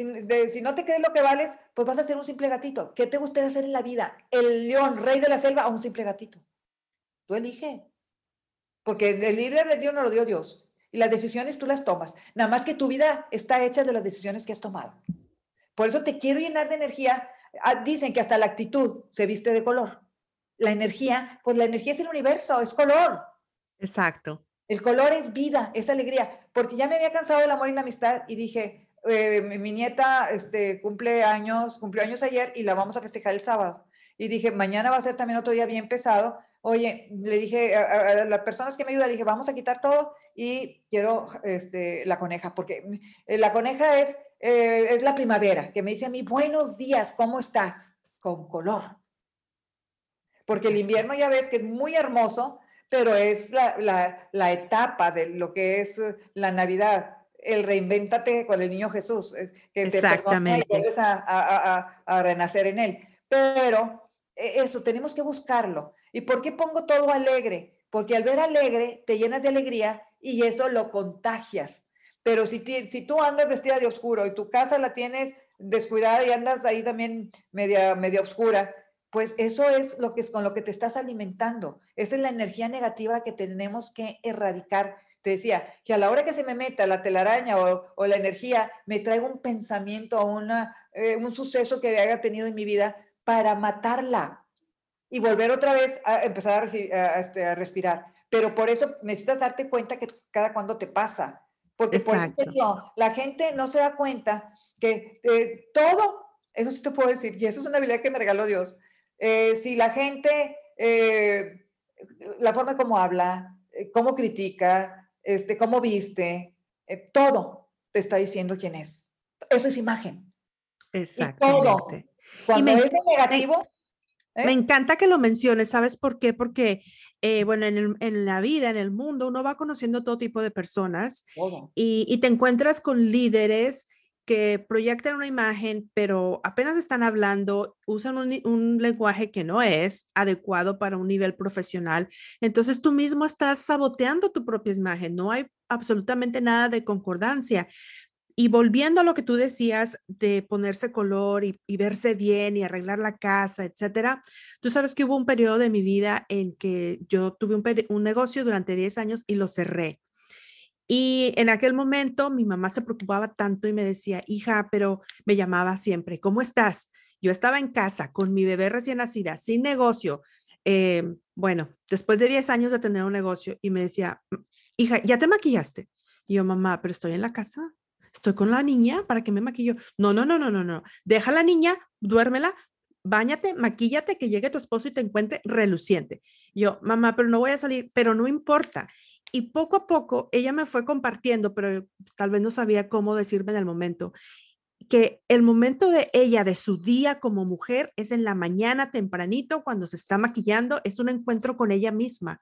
si, no te crees lo que vales, pues vas a ser un simple gatito. ¿Qué te gustaría hacer en la vida? ¿El león, rey de la selva o un simple gatito? Tú elige. Porque el libre Dios no lo dio Dios. Y las decisiones tú las tomas. Nada más que tu vida está hecha de las decisiones que has tomado. Por eso te quiero llenar de energía. Ah, dicen que hasta la actitud se viste de color. La energía, pues la energía es el universo, es color. Exacto. El color es vida, es alegría, porque ya me había cansado del amor y la amistad y dije, eh, mi, nieta este, cumple años, cumplió años ayer y la vamos a festejar el sábado. Y dije, mañana va a ser también otro día bien pesado. Oye, le dije a, las personas que me ayudan, dije, vamos a quitar todo y quiero este, la coneja, porque eh, la coneja es, eh, es la primavera, que me dice a mí, buenos días, ¿cómo estás? Con color. Porque el invierno ya ves que es muy hermoso, pero es la, la, etapa de lo que es eh, la Navidad, el reinvéntate con el niño Jesús, eh, que Exactamente. te a, a, a, renacer en él. Pero e, eso, tenemos que buscarlo. ¿Y por qué pongo todo alegre? Porque al ver alegre te llenas de alegría y eso lo contagias. Pero si, si tú andas vestida de oscuro y tu casa la tienes descuidada y andas ahí también media, media oscura, pues eso es lo que es con lo que te estás alimentando. Esa es la energía negativa que tenemos que erradicar. Te decía que a la hora que se me meta la telaraña o, la energía, me traigo un pensamiento o una, eh, un suceso que haya tenido en mi vida para matarla y volver otra vez a empezar a, este, respirar. Pero por eso necesitas darte cuenta que cada cuando te pasa. Porque por eso, la gente no se da cuenta que eh, todo, eso sí te puedo decir, y eso es una habilidad que me regaló Dios, eh, si la gente, eh, la forma como habla, eh, cómo critica, este, cómo viste, todo te está diciendo quién es. Eso es imagen. Exactamente. Cuando es negativo. Me, encanta que lo menciones, ¿sabes por qué? Porque, bueno, en, en, la vida, en el mundo, uno va conociendo todo tipo de personas y, y, te encuentras con líderes que proyectan una imagen, pero apenas están hablando, usan un, lenguaje que no es adecuado para un nivel profesional. Entonces tú mismo estás saboteando tu propia imagen. No hay absolutamente nada de concordancia. Y volviendo a lo que tú decías de ponerse color y, verse bien y arreglar la casa, etcétera, tú sabes que hubo un periodo de mi vida en que yo tuve un, negocio durante 10 años y lo cerré. Y en aquel momento mi mamá se preocupaba tanto y me decía, hija, pero me llamaba siempre, ¿cómo estás? Yo estaba en casa con mi bebé recién nacida, sin negocio. Eh, bueno, después de 10 años de tener un negocio y me decía, hija, ¿ya te maquillaste? Yo, mamá, pero estoy en la casa, estoy con la niña, ¿para qué me maquillo? No, no, no, no, no, no. Deja a la niña, duérmela, báñate, maquíllate, que llegue tu esposo y te encuentre reluciente. yo, mamá, pero no voy a salir, pero no importa. Y poco a poco ella me fue compartiendo, pero tal vez no sabía cómo decirme en el momento, que el momento de ella, de su día como mujer, es en la mañana tempranito, cuando se está maquillando, es un encuentro con ella misma.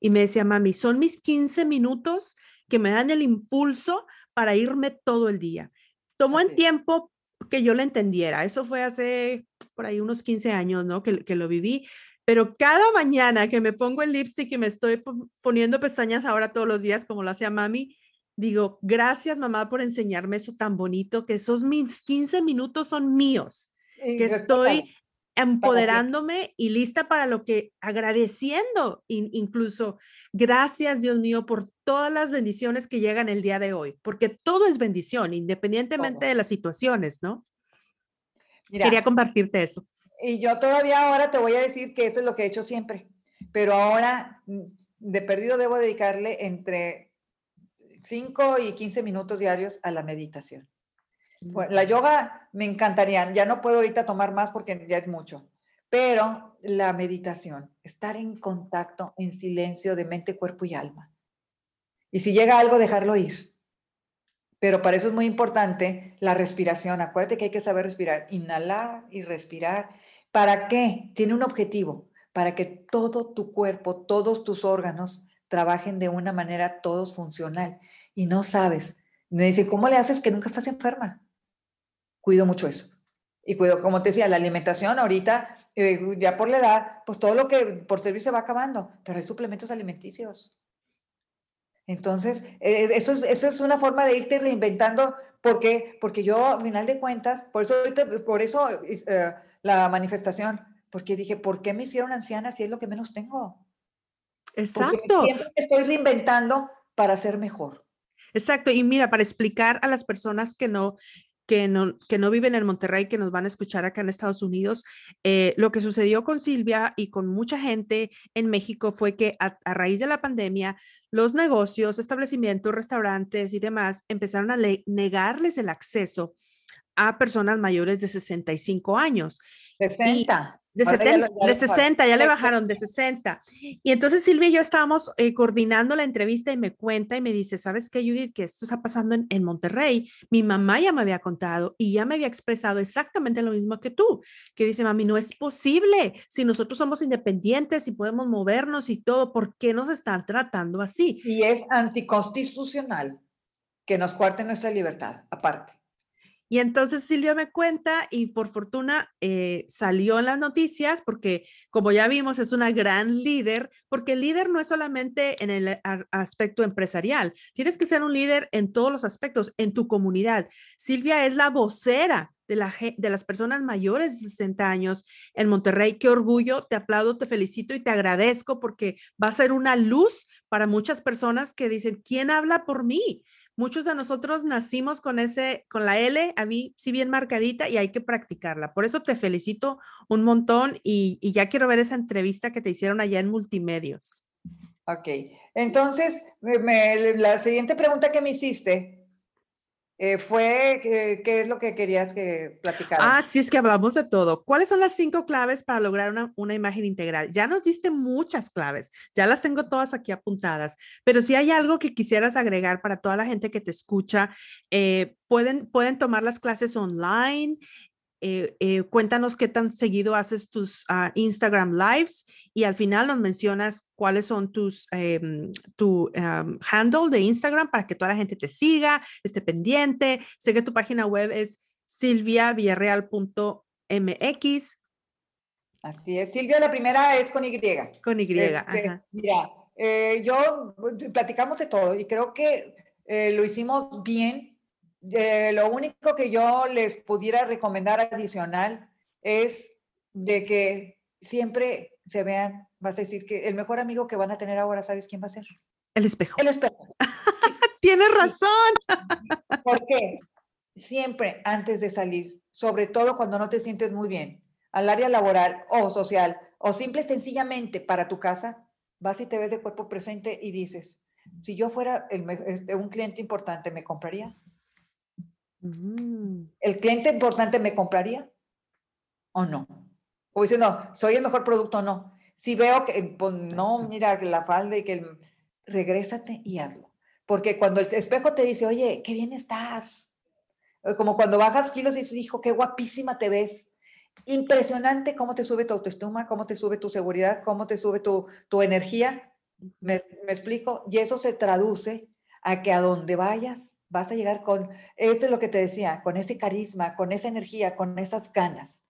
Y me decía, mami, son mis 15 minutos que me dan el impulso para irme todo el día. Tomó en tiempo que yo le entendiera. Eso fue hace por ahí unos 15 años, ¿no? Que, que lo viví, pero cada mañana que me pongo el lipstick y me estoy poniendo pestañas ahora todos los días, como lo hacía mami, digo, gracias mamá por enseñarme eso tan bonito, que esos mis 15 minutos son míos, que estoy empoderándome y lista para lo que, agradeciendo incluso, gracias Dios mío por todas las bendiciones que llegan el día de hoy, porque todo es bendición, independientemente de las situaciones, ¿no? Quería compartirte eso. Y yo todavía ahora te voy a decir que eso es lo que he hecho siempre, pero ahora mm, de perdido debo dedicarle entre 5 y 15 minutos diarios a la meditación. la yoga me encantaría, ya no puedo ahorita tomar más porque ya es mucho, pero la meditación, estar en contacto, en silencio de mente, cuerpo y alma. Y si llega algo, dejarlo ir. Pero para eso es muy importante la respiración. Acuérdate que hay que saber respirar, inhalar y respirar ¿Para qué? Tiene un objetivo, para que todo tu cuerpo, todos tus órganos trabajen de una manera todos funcional. Y no sabes. Me dice, ¿cómo le haces que nunca estás enferma? Cuido mucho eso. Y cuido, como te decía, la alimentación ahorita, eh, ya por la edad, pues todo lo que por servir se va acabando, pero hay suplementos alimenticios. Entonces, eh, eso, es, eso es una forma de irte reinventando. ¿Por qué? Porque yo, al final de cuentas, por eso, por eso eh, la manifestación, porque dije, ¿por qué me hicieron anciana si es lo que menos tengo? Exacto. siempre estoy reinventando para ser mejor. Exacto. Y mira, para explicar a las personas que no, que no, que no viven en Monterrey, que nos van a escuchar acá en Estados Unidos, eh, lo que sucedió con Silvia y con mucha gente en México fue que a, raíz de la pandemia, los negocios, establecimientos, restaurantes y demás empezaron a negarles el acceso a personas mayores de 65 años. 60. De, 60, ya le bajaron de 60. Y entonces Silvia y yo estábamos eh, coordinando la entrevista y me cuenta y me dice, ¿sabes qué, Judith? Que esto está pasando en, en, Monterrey. Mi mamá ya me había contado y ya me había expresado exactamente lo mismo que tú, que dice, mami, no es posible. Si nosotros somos independientes y podemos movernos y todo, ¿por qué nos están tratando así? Y es anticonstitucional que nos cuarten nuestra libertad, aparte. Y entonces Silvia me cuenta y por fortuna eh, salió en las noticias porque como ya vimos es una gran líder, porque el líder no es solamente en el aspecto empresarial, tienes que ser un líder en todos los aspectos, en tu comunidad. Silvia es la vocera de, la, de las personas mayores de 60 años en Monterrey. Qué orgullo, te aplaudo, te felicito y te agradezco porque va a ser una luz para muchas personas que dicen, ¿quién habla por mí? Muchos de nosotros nacimos con ese, con la L, a mí sí bien marcadita y hay que practicarla. Por eso te felicito un montón y, ya quiero ver esa entrevista que te hicieron allá en Multimedios. Ok, entonces la siguiente pregunta que me hiciste eh, fue qué es lo que querías que platicara. Ah, sí, es que hablamos de todo. ¿Cuáles son las cinco claves para lograr una, una, imagen integral? Ya nos diste muchas claves, ya las tengo todas aquí apuntadas, pero si hay algo que quisieras agregar para toda la gente que te escucha, eh, pueden, pueden tomar las clases online, eh, eh, cuéntanos qué tan seguido haces tus ah, Instagram Lives y al final nos mencionas cuáles son tus, em, tu handle de Instagram para que toda la gente te siga, esté pendiente. Sé que tu página web es silviavillarreal.mx. Así es, Silvia, la primera es con Y. Con Y, este, Mira, eh, yo platicamos de todo y creo que lo hicimos bien eh, lo único que yo les pudiera recomendar adicional es de que siempre se vean, vas a decir que el mejor amigo que van a tener ahora, ¿sabes quién va a ser? El espejo. El espejo. Tienes razón. ¿Por qué? Siempre antes de salir, sobre todo cuando no te sientes muy bien, al área laboral o social, o simple sencillamente para tu casa, vas y te ves de cuerpo presente y dices, si yo fuera este, un cliente importante, ¿me compraría? Mm. ¿El cliente importante me compraría o no? O dice, no, soy el mejor producto o no. Si veo que, pues, no, mira la falda y que el, regrésate y hazlo. Porque cuando el espejo te dice, oye, qué bien estás. Como cuando bajas kilos y dices, hijo, qué guapísima te ves. Impresionante cómo te sube tu autoestima, cómo te sube tu seguridad, cómo te sube tu, tu energía. ¿Me, ¿Me explico? Y eso se traduce a que a donde vayas vas a llegar con, eso es lo que te decía, con ese carisma, con esa energía, con esas ganas.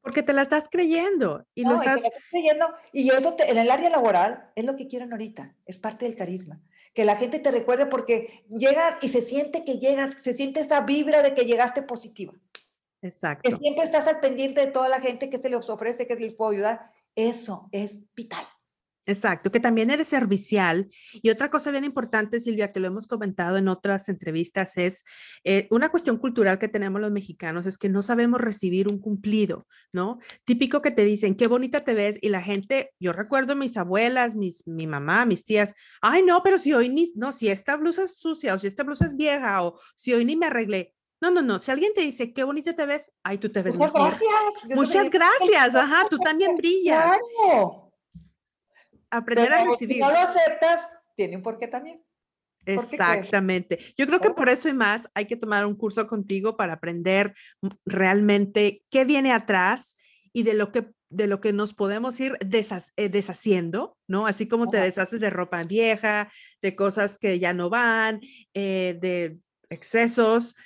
Porque te la estás creyendo y lo estás... creyendo y eso en el área laboral es lo que quieren ahorita, es parte del carisma. Que la gente te recuerde porque llega y se siente que llegas, se siente esa vibra de que llegaste positiva. Exacto. Que siempre estás al pendiente de toda la gente que se les ofrece, que les puedo ayudar. Eso es vital. Exacto, que también eres servicial. Y otra cosa bien importante, Silvia, que lo hemos comentado en otras entrevistas, es eh, una cuestión cultural que tenemos los mexicanos, es que no sabemos recibir un cumplido, ¿no? Típico que te dicen, qué bonita te ves, y la gente, yo recuerdo mis abuelas, mis, mi mamá, mis tías, ay, no, pero si hoy ni, no, si esta blusa es sucia, o si esta blusa es vieja, o si hoy ni me arreglé. No, no, no. Si alguien te dice qué bonita te ves, ay, tú te ves Muchas mejor. Gracias. Muchas gracias. Ajá, tú también brillas. Claro aprender a recibir. Si no lo aceptas, tiene un porqué también. Exactamente. Yo creo que por eso y más hay que tomar un curso contigo para aprender realmente qué viene atrás y de lo que de lo que nos podemos ir eh, deshaciendo, ¿no? Así como te deshaces de ropa vieja, de cosas que ya no van, eh, de excesos,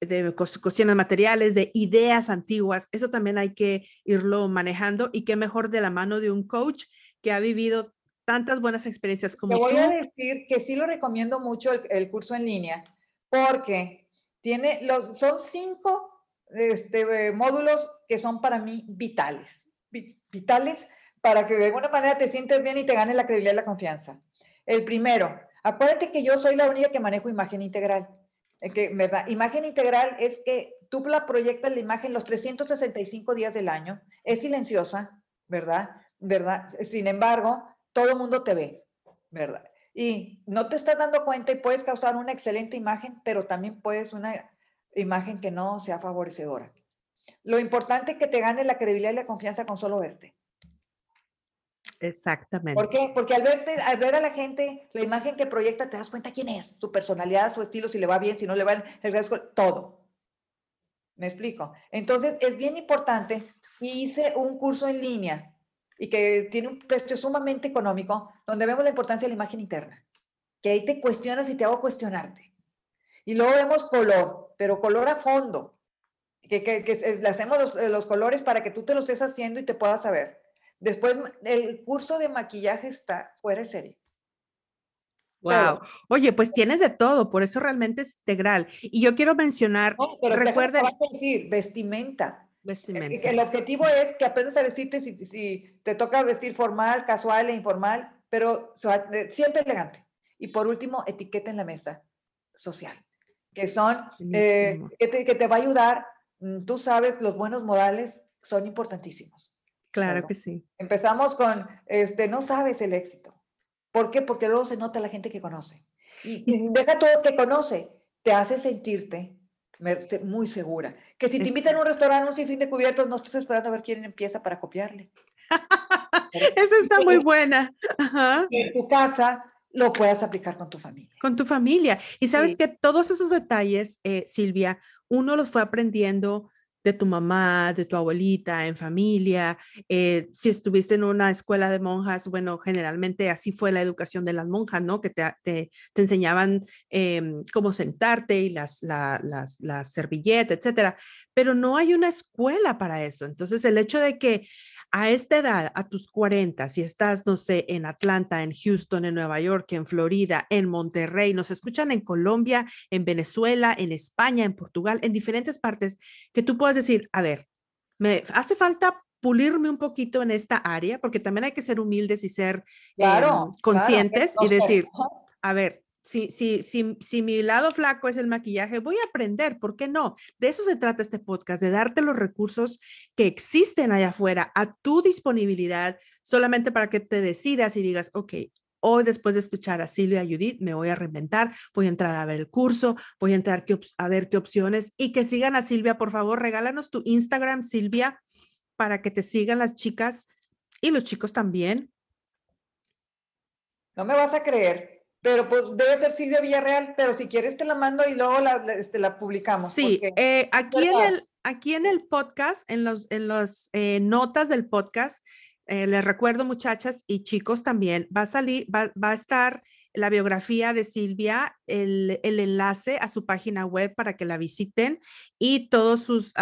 de cuestiones materiales, de ideas antiguas. Eso también hay que irlo manejando y qué mejor de la mano de un coach que ha vivido tantas buenas experiencias como Te voy a decir que sí lo recomiendo mucho el, curso en línea, porque tiene los, son cinco este, módulos que son para mí vitales, vitales para que de alguna manera te sientes bien y te gane la credibilidad y la confianza. El primero, acuérdate que yo soy la única que manejo imagen integral. Eh, que, ¿verdad? Imagen integral es que tú la proyectas la imagen los 365 días del año, es silenciosa, ¿verdad? ¿Verdad? Sin embargo, todo el mundo te ve, ¿verdad? Y no te estás dando cuenta y puedes causar una excelente imagen, pero también puedes una imagen que no sea favorecedora. lo importante es que te gane la credibilidad y la confianza con solo verte. Exactamente. ¿Por qué? Porque al, verte, al ver a la gente, la imagen que proyecta, te das cuenta quién es, su personalidad, su estilo, si le va bien, si no le va bien, el todo. ¿Me explico? Entonces, es bien importante. Hice un curso en línea y que tiene un precio sumamente económico, donde vemos la importancia de la imagen interna. Que ahí te cuestionas y te hago cuestionarte. Y luego vemos color, pero color a fondo. Que, que, que le hacemos los, los colores para que tú te lo estés haciendo y te puedas saber. Después, el curso de maquillaje está fuera de serie. Wow. Oye, pues tienes de todo, por eso realmente es integral. Y yo quiero mencionar, no, pero recuerden. decir, vestimenta. Vestimenta. El, objetivo es que aprendas a vestirte si, si, te toca vestir formal, casual e informal, pero siempre elegante. Y por último, etiqueta en la mesa social, que son, eh, que, te, que te va a ayudar. Mm, tú sabes, los buenos modales son importantísimos. Claro que sí. Empezamos con, este, no sabes el éxito. ¿Por qué? Porque luego se nota la gente que conoce. Y, deja todo que conoce, te hace sentirte muy segura. Que si te invitan a un restaurante un sinfín de cubiertos, no estás esperando a ver quién empieza para copiarle. Eso está muy buena. En tu casa lo puedas aplicar con tu familia. Con tu familia. Y sabes que todos esos detalles, eh, Silvia, uno los fue aprendiendo de tu mamá, de tu abuelita, en familia. Eh, si estuviste en una escuela de monjas, bueno, generalmente así fue la educación de las monjas, ¿no? Que te, te, enseñaban em, cómo sentarte y las, las, las servilletas, etcétera. Pero no hay una escuela para eso. Entonces, el hecho de que a esta edad, a tus 40, si estás, no sé, en Atlanta, en Houston, en Nueva York, en Florida, en Monterrey, nos escuchan en Colombia, en Venezuela, en España, en Portugal, en diferentes partes, que tú puedas decir, a ver, me hace falta pulirme un poquito en esta área, porque también hay que ser humildes y ser em, conscientes y decir, a ver, si, si, si, si mi lado flaco es el maquillaje, voy a aprender, ¿por qué no? De eso se trata este podcast, de darte los recursos que existen allá afuera a tu disponibilidad, solamente para que te decidas y digas, ok, hoy después de escuchar a Silvia y Judith, me voy a reinventar, voy a entrar a ver el curso, voy a entrar a ver qué opciones y que sigan a Silvia, por favor, regálanos tu Instagram, Silvia, para que te sigan las chicas y los chicos también. No me vas a creer, pero pues debe ser Silvia Villarreal, pero si quieres te la mando y luego la, este, la publicamos. Sí, eh, aquí, en el, aquí en el podcast, en las en los, eh, notas del podcast, eh, les recuerdo muchachas y chicos también, va a salir, va, a estar la biografía de Silvia, el, el, enlace a su página web para que la visiten y todos sus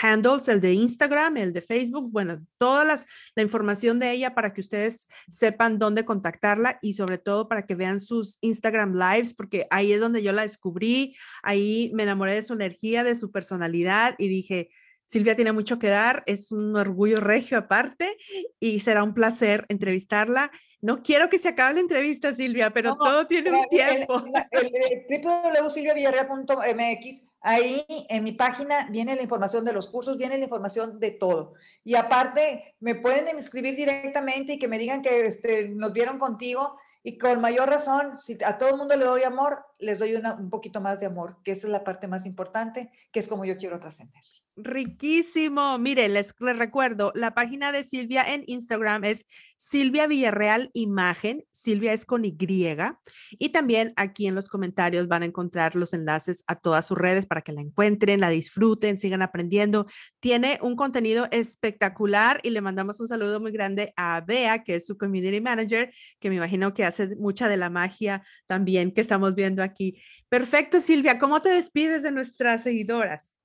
handles, el de Instagram, el de Facebook, bueno, toda las, la información de ella para que ustedes sepan dónde contactarla y sobre todo para que vean sus Instagram lives, porque ahí es donde yo la descubrí, ahí me enamoré de su energía, de su personalidad y dije, Silvia tiene mucho que dar, es un orgullo regio aparte y será un placer entrevistarla. No quiero que se acabe la entrevista, Silvia, pero todo tiene un tiempo. www.silviavillarreal.mx, ahí en mi página viene la información de los cursos, viene la información de todo. Y aparte, me pueden escribir directamente y que me digan que este, nos vieron contigo y con mayor razón, si a todo el mundo le doy amor, les doy un poquito más de amor, que esa es la parte más importante, que es como yo quiero trascender. Riquísimo. Mire, les, recuerdo, la página de Silvia en Instagram es Silvia Villarreal Imagen. Silvia es con Y. Y también aquí en los comentarios van a encontrar los enlaces a todas sus redes para que la encuentren, la disfruten, sigan aprendiendo. Tiene un contenido espectacular y le mandamos un saludo muy grande a Bea, que es su community manager, que me imagino que hace mucha de la magia también que estamos viendo aquí. Perfecto, Silvia. ¿Cómo te despides de nuestras seguidoras?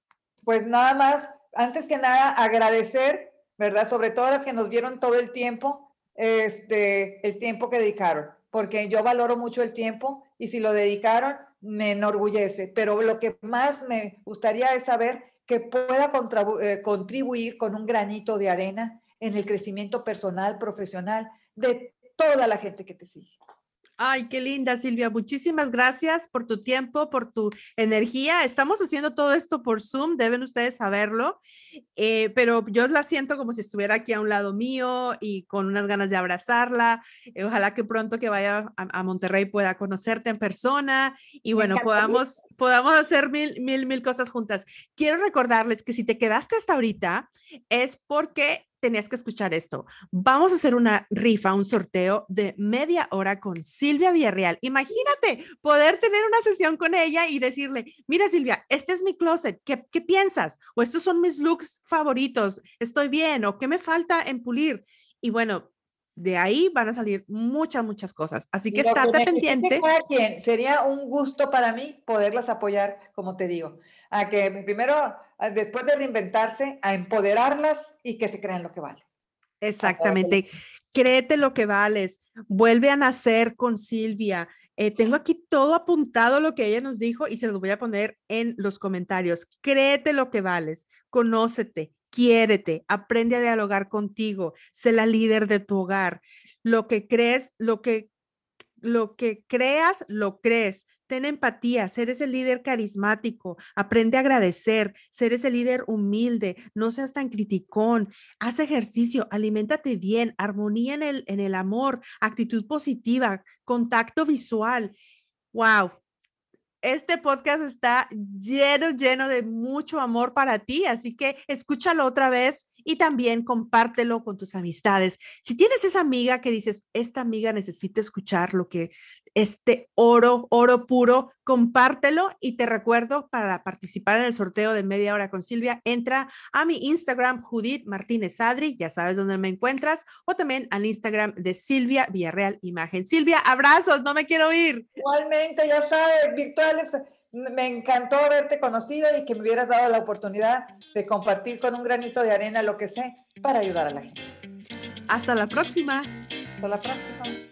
Pues nada más, antes que nada, agradecer, ¿verdad? Sobre todo las que nos vieron todo el tiempo, este, el tiempo que dedicaron, porque yo valoro mucho el tiempo y si lo dedicaron, me enorgullece, pero lo que más me gustaría es saber que pueda eh, contribuir con un granito de arena en el crecimiento personal, profesional de toda la gente que te sigue. Ay, qué linda, Silvia. Muchísimas gracias por tu tiempo, por tu energía. Estamos haciendo todo esto por Zoom, deben ustedes saberlo, eh, pero yo la siento como si estuviera aquí a un lado mío y con unas ganas de abrazarla. Eh, ojalá que pronto que vaya a, Monterrey pueda conocerte en persona y bueno, podamos, podamos hacer mil, mil, mil cosas juntas. Quiero recordarles que si te quedaste hasta ahorita es porque tenías que escuchar esto. Vamos a hacer una rifa, un sorteo de media hora con Silvia Villarreal. Imagínate poder tener una sesión con ella y decirle, mira Silvia, este es mi closet, ¿qué, qué piensas? O estos son mis looks favoritos, estoy bien, o qué me falta en pulir. Y bueno, de ahí van a salir muchas, muchas cosas. Así que estate pendiente. Sería un gusto para mí poderlas apoyar, como te digo a que primero, después de reinventarse, a empoderarlas y que se crean lo que vale. Exactamente. Créete lo que vales. Vuelve a nacer con Silvia. Eh, tengo aquí todo apuntado lo que ella nos dijo y se los voy a poner en los comentarios. Créete lo que vales. Conócete, quiérete, aprende a dialogar contigo, sé la líder de tu hogar. Lo que crees, lo que lo que creas, lo crees. Ten empatía, ser ese líder carismático, aprende a agradecer, ser ese líder humilde, no seas tan criticón, haz ejercicio, aliméntate bien, armonía en el, en el amor, actitud positiva, contacto visual. Wow, este podcast está lleno, lleno de mucho amor para ti, así que escúchalo otra vez y también compártelo con tus amistades. Si tienes esa amiga que dices, esta amiga necesita escuchar lo que este oro, oro puro, compártelo y te recuerdo para participar en el sorteo de media hora con Silvia, entra a mi Instagram, Judith Martínez Adri, ya sabes dónde me encuentras, o también al Instagram de Silvia Villarreal Imagen. Silvia, abrazos, no me quiero ir. Igualmente, ya sabes, virtuales. Me encantó haberte conocido y que me hubieras dado la oportunidad de compartir con un granito de arena lo que sé para ayudar a la gente. Hasta la próxima. Hasta la próxima.